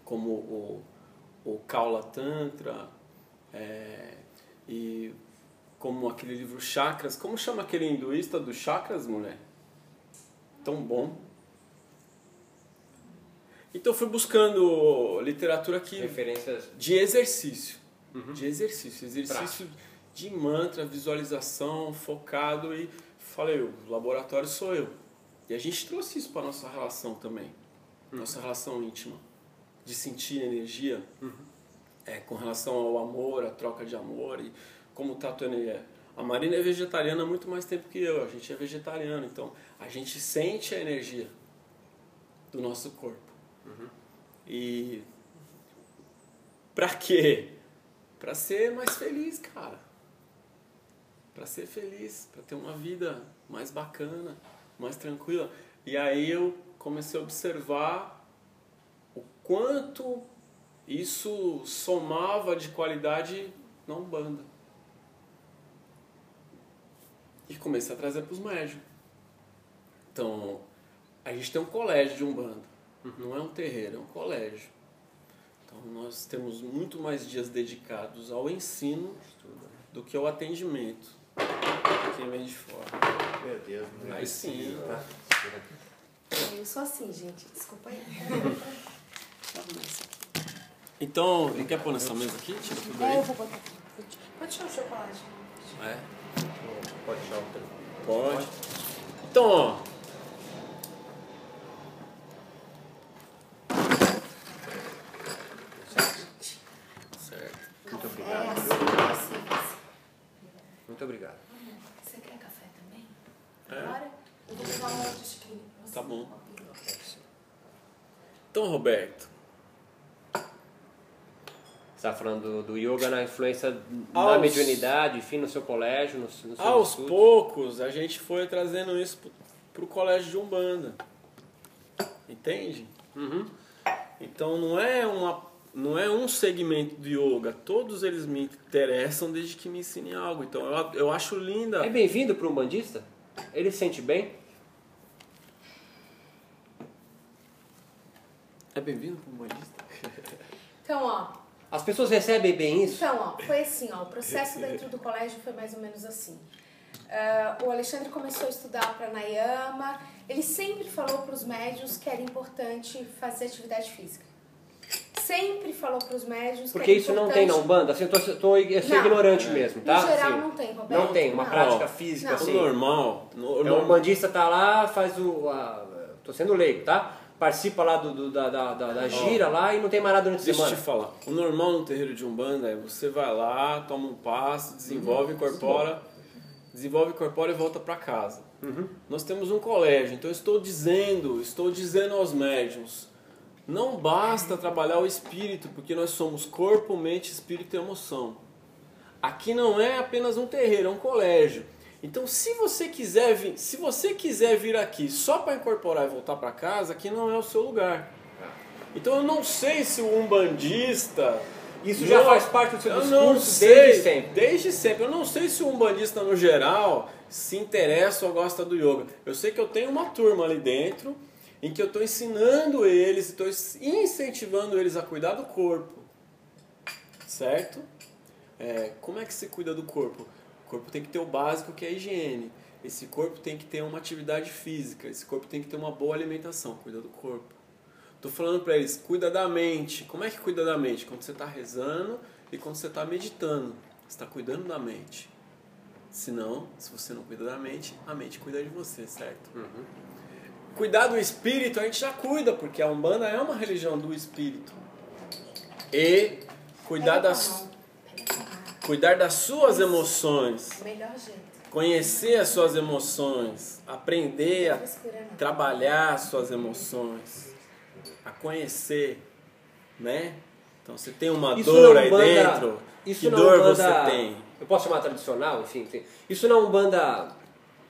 como o, o Kaula Tantra, é, e como aquele livro Chakras. Como chama aquele hinduísta dos chakras, mulher? tão bom. Então eu fui buscando literatura que Referências. de exercício. Uhum. De exercício. Exercício de mantra, visualização, focado e falei, o laboratório sou eu. E a gente trouxe isso para nossa relação também. Nossa relação íntima. De sentir energia é, com relação ao amor, a troca de amor e como tá a tua energia. A Marina é vegetariana há muito mais tempo que eu, a gente é vegetariano, então a gente sente a energia do nosso corpo. E pra quê? Pra ser mais feliz, cara. Pra ser feliz, pra ter uma vida mais bacana, mais tranquila. E aí eu comecei a observar o quanto isso somava de qualidade na Umbanda. E comecei a trazer para os médios. Então, a gente tem um colégio de Umbanda. Não é um terreiro, é um colégio. Então, nós temos muito mais dias dedicados ao ensino do que ao atendimento. Quem vem de fora. Meu Deus, não é Aí sim. possível. Eu sou assim, gente. Desculpa aí. Aqui. Então, não quer pôr nessa mesa aqui? Tira tudo É, eu aí. vou botar aqui. Pode tirar o chocolate. É, Pode deixar o pode. Então, ó. Certo. Muito É obrigado. assim, é assim, é assim. Muito obrigado. Você quer café também? É. Agora? Eu vou levar um outro chiquinho pra você. Tá bom. Então, Roberto, Você está falando do, do yoga na influência na Aos- mediunidade, enfim, no seu colégio, no, no seu aos estudo. poucos a gente foi trazendo isso pro, pro colégio de Umbanda. Entende? Uhum. Então não é uma não é um segmento do yoga, todos eles me interessam desde que me ensinem algo. Então eu, eu acho linda. É bem-vindo para um bandista? Ele se sente bem? É bem-vindo para um bandista. Então, ó, As pessoas recebem bem isso? Então, ó, foi assim, ó, o processo dentro do colégio foi mais ou menos assim. Ah, o Alexandre começou a estudar pranayama, ele sempre falou para os médios que era importante fazer atividade física. Sempre falou para os médios Porque que era isso não tem na importante- Umbanda? Assim, eu, tô, tô, eu sou Não. ignorante mesmo, tá? No geral Assim, não tem, Roberto. Não tem uma Não. prática física não. O assim. normal, no, É, o bandista tá lá, faz o. A, tô sendo leigo, tá? Participa lá do, do- da, da, da, da gira lá e não tem mais nada durante a Deixa eu semana. te falar. O normal no terreiro de Umbanda é você vai lá, toma um passo, desenvolve, incorpora, desenvolve, incorpora e volta para casa. Nós temos um colégio, então eu estou dizendo, estou dizendo aos médiums, não basta trabalhar o espírito, porque nós somos corpo, mente, espírito e emoção. Aqui não é apenas um terreiro, é um colégio. Então, se você quiser vir, se você quiser vir aqui só para incorporar e voltar para casa, aqui não é o seu lugar. Então, eu não sei se o umbandista Isso já não- faz parte do seu eu discurso não sei, desde sempre. Desde sempre. Eu não sei se o umbandista no geral se interessa ou gosta do yoga. Eu sei que eu tenho uma turma ali dentro em que eu estou ensinando eles, estou incentivando eles a cuidar do corpo. Certo? É, como é que se cuida do corpo? O corpo tem que ter o básico que é a higiene. Esse corpo tem que ter uma atividade física. Esse corpo tem que ter uma boa alimentação. Cuida do corpo. Tô falando para eles, cuida da mente. Como é que cuida da mente? Quando você está rezando e quando você está meditando. Você está cuidando da mente. Senão, se você não cuida da mente, a mente cuida de você, certo? Cuidar do espírito a gente já cuida, porque a Umbanda é uma religião do espírito. E cuidar a das, mão, pega com a mão. Cuidar das suas emoções. Melhor jeito. Conhecer as suas emoções. Aprender a não. trabalhar as suas emoções, a conhecer, né? Então você tem uma Isso dor aí Umbanda- dentro, Isso que dor Umbanda- você tem? Eu posso chamar tradicional, enfim. tem- Isso na Umbanda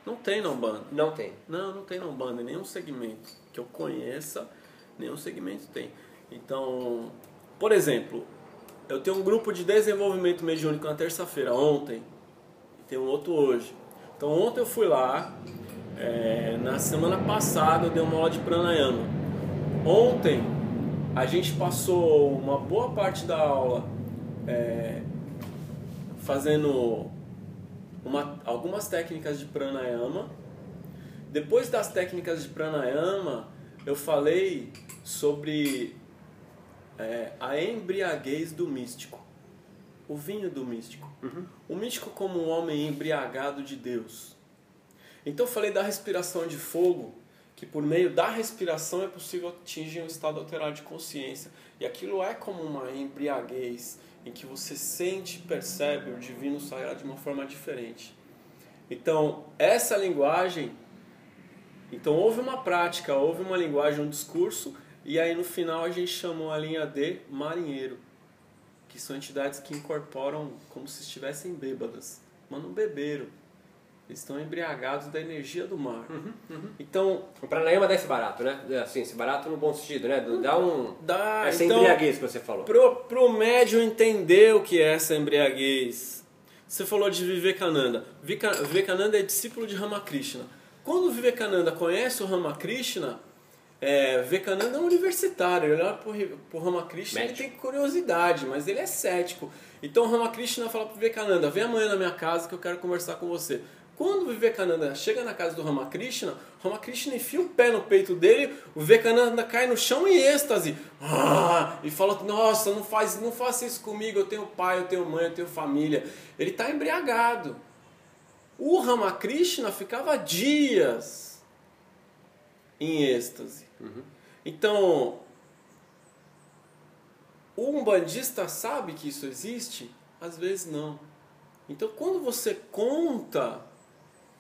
Não tem na Umbanda. não tem. Não, não tem na Umbanda, nenhum segmento que eu conheça, nenhum segmento tem. Então, por exemplo, eu tenho um grupo de desenvolvimento mediúnico na terça-feira, ontem, e tem um outro hoje. Então ontem eu fui lá, é, na semana passada eu dei uma aula de pranayama. Ontem a gente passou uma boa parte da aula é, fazendo uma- algumas técnicas de pranayama Depois das técnicas de pranayama, eu falei sobre é, a embriaguez do místico, o vinho do místico. O místico como um homem embriagado de Deus. Então eu falei da respiração de fogo, que por meio da respiração é possível atingir um estado alterado de consciência. E aquilo é como uma embriaguez, em que você sente e percebe o divino sagrado de uma forma diferente. Então, essa linguagem, então houve uma prática, houve uma linguagem, um discurso, e aí no final a gente chamou a linha de marinheiro, que são entidades que incorporam como se estivessem bêbadas, mas não beberam. Eles estão embriagados da energia do mar. Então, O pranayama dá esse barato, né? Assim, esse barato no bom sentido, né? Dá um... dá, Essa então, embriaguez que você falou. Pro, pro médium entender o que é essa embriaguez. Você falou de Vivekananda. Vivekananda é discípulo de Ramakrishna. Quando Vivekananda conhece o Ramakrishna, é, Vivekananda é um universitário. Ele olha pro, pro Ramakrishna ele Médico. tem curiosidade, mas ele é cético. Então o Ramakrishna fala pro Vivekananda, vem amanhã na minha casa que eu quero conversar com você. Quando o Vivekananda chega na casa do Ramakrishna, o Ramakrishna enfia o pé no peito dele, o Vivekananda cai no chão em êxtase. Ah, e fala, nossa, não, faz, não faça isso comigo, eu tenho pai, eu tenho mãe, eu tenho família. Ele está embriagado. O Ramakrishna ficava dias em êxtase. Então, o umbandista sabe que isso existe? Às vezes não. Então, quando você conta,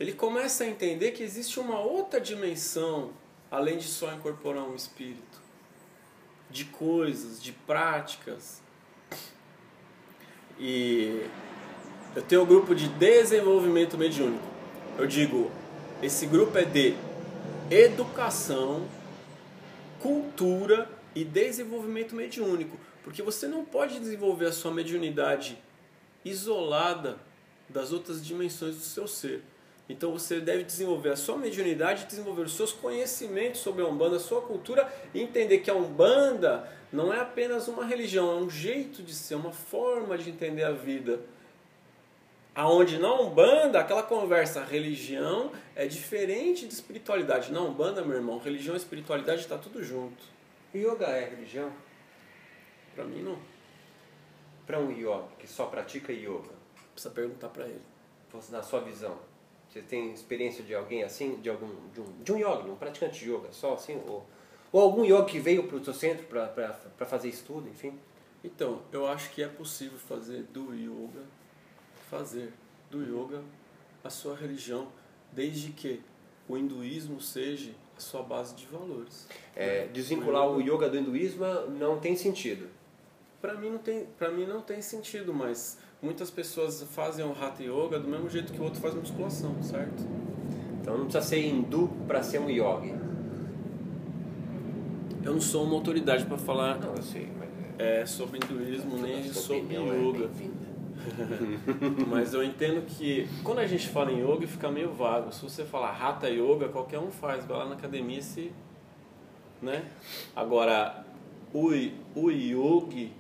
ele começa a entender que existe uma outra dimensão, além de só incorporar um espírito, de coisas, de práticas. E eu tenho um grupo de desenvolvimento mediúnico. Eu digo, esse grupo é de educação, cultura e desenvolvimento mediúnico. Porque você não pode desenvolver a sua mediunidade isolada das outras dimensões do seu ser. Então você deve desenvolver a sua mediunidade, desenvolver os seus conhecimentos sobre a Umbanda, a sua cultura e entender que a Umbanda não é apenas uma religião, é um jeito de ser, uma forma de entender a vida. Aonde na Umbanda, aquela conversa religião é diferente de espiritualidade. Na Umbanda, meu irmão, religião e espiritualidade está tudo junto. Yoga é religião? Pra mim não. Para um yoga que só pratica yoga, Precisa perguntar pra ele. você- na sua visão, você tem experiência de alguém assim, de algum de um, de um yoga, um praticante de yoga, só assim, ou, ou algum yoga que veio para o seu centro para fazer estudo, enfim? Então, eu acho que é possível fazer do yoga, fazer do yoga a sua religião, desde que o hinduísmo seja a sua base de valores. É, desvincular o yoga do hinduísmo não tem sentido. Para mim não tem, para mim não tem sentido, mas muitas pessoas fazem o hatha yoga do mesmo jeito que o outro faz musculação, certo? Então não precisa ser hindu para ser um yogi. Eu não sou uma autoridade para falar Não, eu sei, mas é, é, sobre hinduísmo nem sobre é yoga. bem-vinda. Mas eu entendo que quando a gente fala em yoga fica meio vago. Se você falar hatha yoga, qualquer um faz, vai lá na academia e se. Né? Agora, o, o yogi,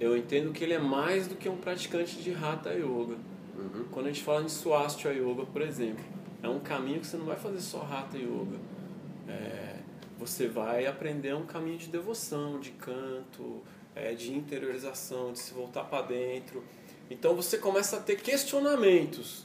eu entendo que ele é mais do que um praticante de hatha yoga. Uhum. Quando a gente fala em swastika yoga, por exemplo, é um caminho que você não vai fazer só hatha yoga. É, você vai aprender um caminho de devoção, de canto, é, de interiorização, de se voltar para dentro. Então você começa a ter questionamentos.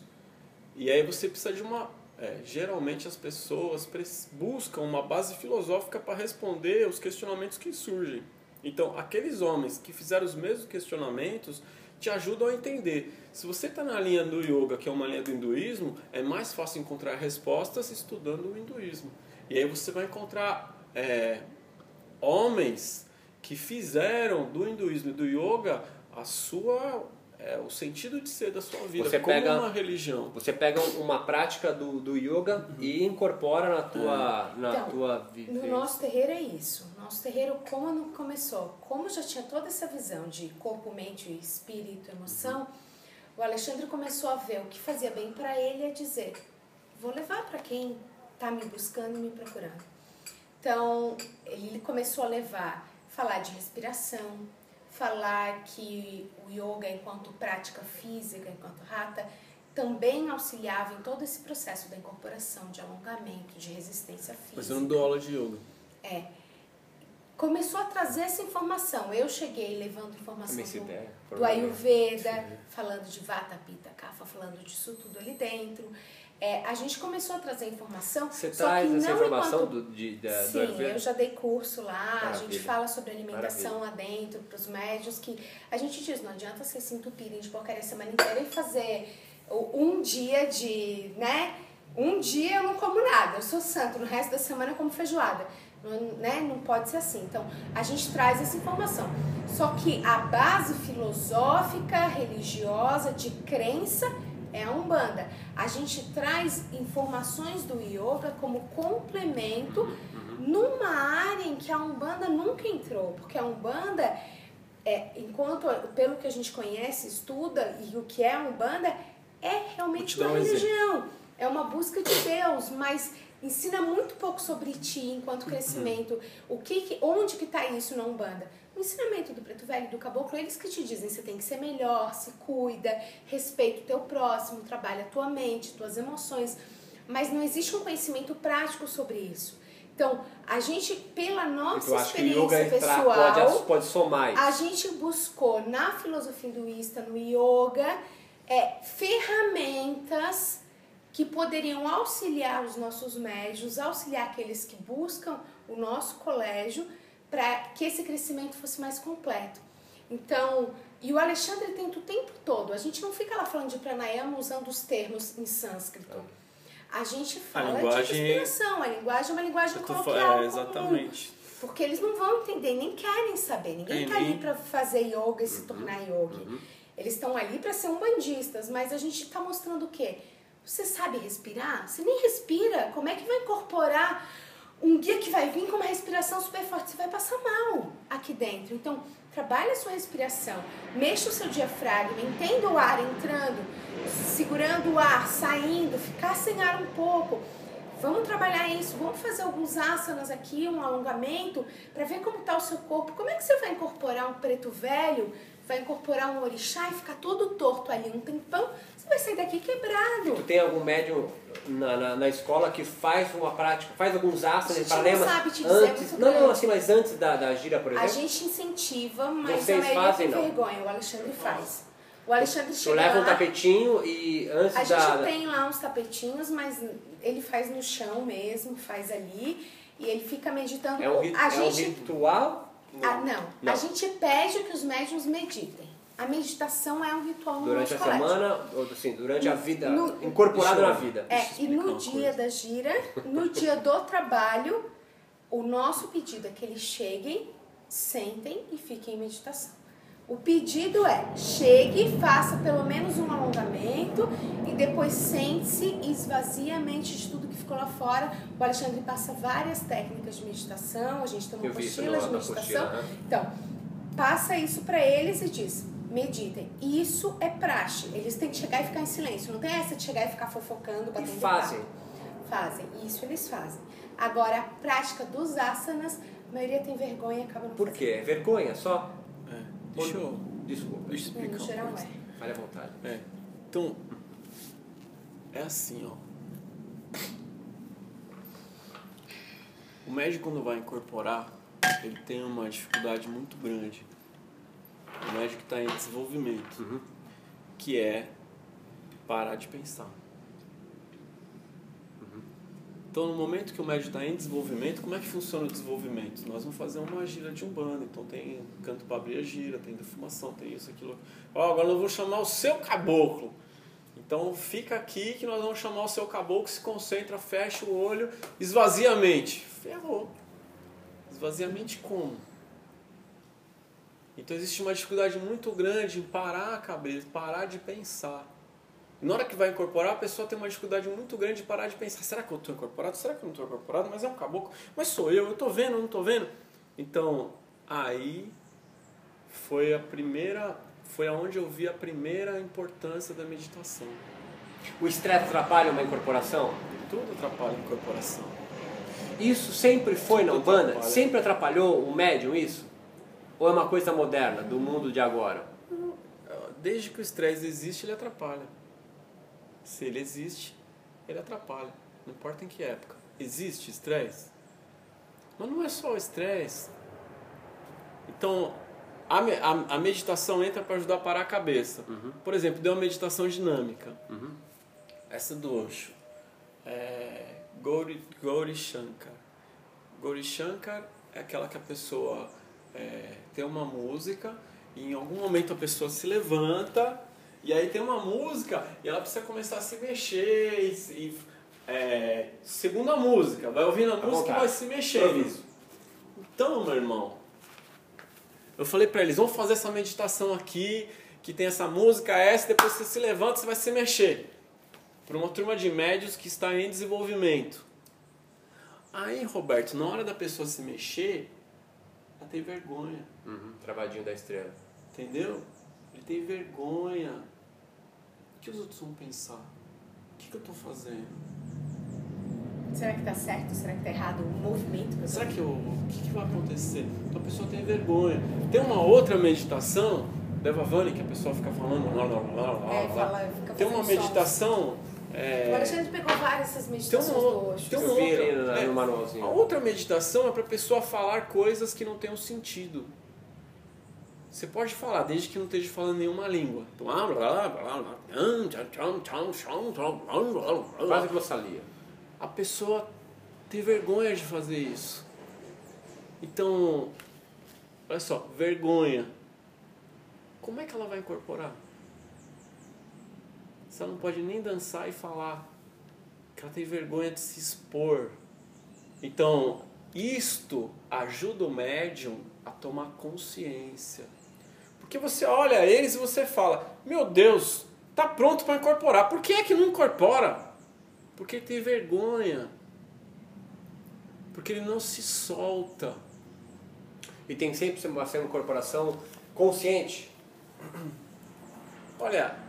E aí você precisa de uma. é, geralmente as pessoas buscam uma base filosófica para responder os questionamentos que surgem. Então, aqueles homens que fizeram os mesmos questionamentos te ajudam a entender. Se você está na linha do yoga, que é uma linha do hinduísmo, é mais fácil encontrar respostas estudando o hinduísmo. E aí você vai encontrar é, homens que fizeram do hinduísmo e do yoga a sua é, o sentido de ser da sua vida Você como pega- uma religião. Você pega uma prática do, do yoga e incorpora na tua, na Então, tua No vivência. nosso terreiro é isso. Nosso terreiro, como não começou, como já tinha toda essa visão de corpo, mente, espírito, emoção, o Alexandre começou a ver o que fazia bem para ele é dizer: vou levar para quem está me buscando e me procurando. Então, ele começou a levar, falar de respiração, falar que o yoga enquanto prática física, enquanto rata, também auxiliava em todo esse processo da incorporação, de alongamento, de resistência física. Mas eu não dou aula de yoga. É. Começou a trazer essa informação. Eu cheguei levando informação do, der. do Ayurveda, falando de Vata, Pitta, Kapha, falando disso tudo ali dentro. É, a gente começou a trazer informação. Você só traz que essa não informação enquanto- do, de, da, do Sim, Ayurveda? eu já dei curso lá, a Maravilha. gente fala sobre alimentação lá dentro, para os médios, que a gente diz, não adianta vocês se entupirem de porcaria a semana inteira e fazer um dia de, né? Um dia eu não como nada, eu sou santo, no resto da semana eu como feijoada. Não, né? não pode ser assim. Então, a gente traz essa informação. Só que a base filosófica, religiosa, de crença é a Umbanda. A gente traz informações do yoga como complemento numa área em que a Umbanda nunca entrou, porque a Umbanda é, enquanto pelo que a gente conhece, estuda e o que é a Umbanda é realmente uma um exemplo. religião, é uma busca de Deus, mas ensina muito pouco sobre ti enquanto Uhum. crescimento. O que, que onde que está isso na Umbanda? O ensinamento do preto velho e do caboclo, eles que te dizem você tem que ser melhor, se cuida, respeita o teu próximo, trabalha a tua mente, tuas emoções, mas não existe um conhecimento prático sobre isso. Então, a gente, pela nossa experiência pessoal, pode, pode somar isso. a gente buscou na filosofia hinduísta, no yoga, é, ferramentas que poderiam auxiliar os nossos médios, auxiliar aqueles que buscam o nosso colégio para que esse crescimento fosse mais completo. Então, e o Alexandre tenta o tempo todo, a gente não fica lá falando de pranayama usando os termos em sânscrito. A gente fala linguagem- de respiração, a linguagem é uma linguagem coloquial. é, comum. exatamente. Porque eles não vão entender, nem querem saber. Ninguém É, está ali nem- para fazer yoga e se tornar yogi. Eles estão ali para ser umbandistas, mas a gente está mostrando o quê? Você sabe respirar? Você nem respira. Como é que vai incorporar um guia que vai vir com uma respiração super forte? Você vai passar mal aqui dentro. Então, trabalhe a sua respiração. Mexa o seu diafragma. Entenda o ar entrando, segurando o ar, saindo, ficar sem ar um pouco. Vamos trabalhar isso, vamos fazer alguns asanas aqui, um alongamento, para ver como está o seu corpo. Como é que você vai incorporar um preto velho, vai incorporar um orixá e ficar todo torto ali um tempão? Você vai sair daqui quebrado. Tu tem algum médium na, na, na escola que faz uma prática, faz alguns A gente pranayama, não sabe te dizer, antes, não, não, assim, mas antes da, da gira, por A exemplo, gente incentiva, mas Vocês a maioria fazem, tem não? vergonha. O Alexandre faz. O Alexandre tu chega leva um lá, tapetinho e antes A gente da... tem lá uns tapetinhos, mas ele faz no chão mesmo, faz ali. E ele fica meditando. É um, ri- a é um gente ritual Ah, não. Não. A gente pede que os médiums meditem. A meditação é um ritual no durante a semana, ou assim, durante a vida, No- incorporado na vida. É, e no dia coisa. da gira, no dia do trabalho, o nosso pedido é que eles cheguem, sentem e fiquem em meditação. O pedido é, chegue, faça pelo menos um alongamento e depois sente-se e esvazie a mente de tudo que ficou lá fora. O Alexandre passa várias técnicas de meditação, a gente tem uma Eu no- de meditação. né? Então, passa isso pra eles e diz: meditem. Isso é praxe. Eles têm que chegar e ficar em silêncio. Não tem essa de chegar e ficar fofocando, E batendo fazem. papo. Fazem. Isso eles fazem. Agora, a prática dos asanas, a maioria tem vergonha e acaba não Por fazendo. quê? É vergonha só? É, deixa eu, Desculpa, deixa eu É, explicar no geral é. fale à vontade. É. Então, é assim, ó. O médico quando vai incorporar, ele tem uma dificuldade muito grande. O médico está em desenvolvimento, Uhum. que é parar de pensar. Então, no momento que o médico está em desenvolvimento, como é que funciona o desenvolvimento? Nós vamos fazer uma gira de umbanda, então tem canto para abrir a gira, tem defumação, tem isso, aquilo. Ó, agora eu vou chamar o seu caboclo. Então fica aqui que nós vamos chamar o seu caboclo, se concentra, fecha o olho, esvazia a mente. Ferrou. Esvazia a mente como? Então existe uma dificuldade muito grande em parar a cabeça, parar de pensar. Na hora que vai incorporar, a pessoa tem uma dificuldade muito grande de parar de pensar: será que eu estou incorporado? Será que eu não estou incorporado? Mas é um caboclo. Mas sou eu, eu estou vendo, eu não estou vendo? Então, aí foi a primeira. Foi aonde eu vi a primeira importância da meditação. O estresse atrapalha uma incorporação? Tudo atrapalha a incorporação. Isso sempre foi na Tudo Umbanda? atrapalha. Sempre atrapalhou o médium isso? Ou é uma coisa moderna, do mundo de agora? Desde que o estresse existe, ele atrapalha. Se ele existe, ele atrapalha. Não importa em que época. Existe estresse? Mas não é só o estresse. Então, a, a, a meditação entra para ajudar a parar a cabeça. Por exemplo, deu uma meditação dinâmica. Uhum. Essa do Osho. É, Gauri, Gauri Shankar. Gauri Shankar é aquela que a pessoa é, tem uma música e em algum momento a pessoa se levanta e aí tem uma música e ela precisa começar a se mexer e, e, é, segundo a música, vai ouvindo a música e vai se mexer. Então, meu irmão, eu falei pra eles, vamos fazer essa meditação aqui, que tem essa música, essa, depois você se levanta, você vai se mexer. Para uma turma de médios que está em desenvolvimento. Aí, Roberto, na hora da pessoa se mexer, ela tem vergonha, Uhum. Travadinho da estrela. entendeu? Ele tem vergonha. O que os outros vão pensar? O que, que eu estou fazendo? Será que tá certo? Será que tá errado o movimento? que eu Será que eu, o que, que vai acontecer? Então a pessoa tem vergonha. Tem uma outra meditação, Deva Vani, que a pessoa fica falando. Lá, lá, lá, lá, É, lá. fala, fica Tem uma sons. Meditação. O É, Alexandre pegou várias dessas tem meditações tem Eu vi outra. ali no- é, no manualzinho. A outra meditação é para a pessoa falar coisas que não tenham sentido. Você pode falar, desde que não esteja falando nenhuma língua. Quase glossalia. a pessoa tem vergonha de fazer isso. Então, olha só, vergonha. Como é que ela vai incorporar? Se ela não pode nem dançar e falar, que ela tem vergonha de se expor. Então, isto ajuda o médium a tomar consciência. Porque você olha eles e você fala: Meu Deus, tá pronto para incorporar. Por que é que não incorpora? Porque ele tem vergonha. Porque ele não se solta. E tem sempre ser uma incorporação consciente. Olha,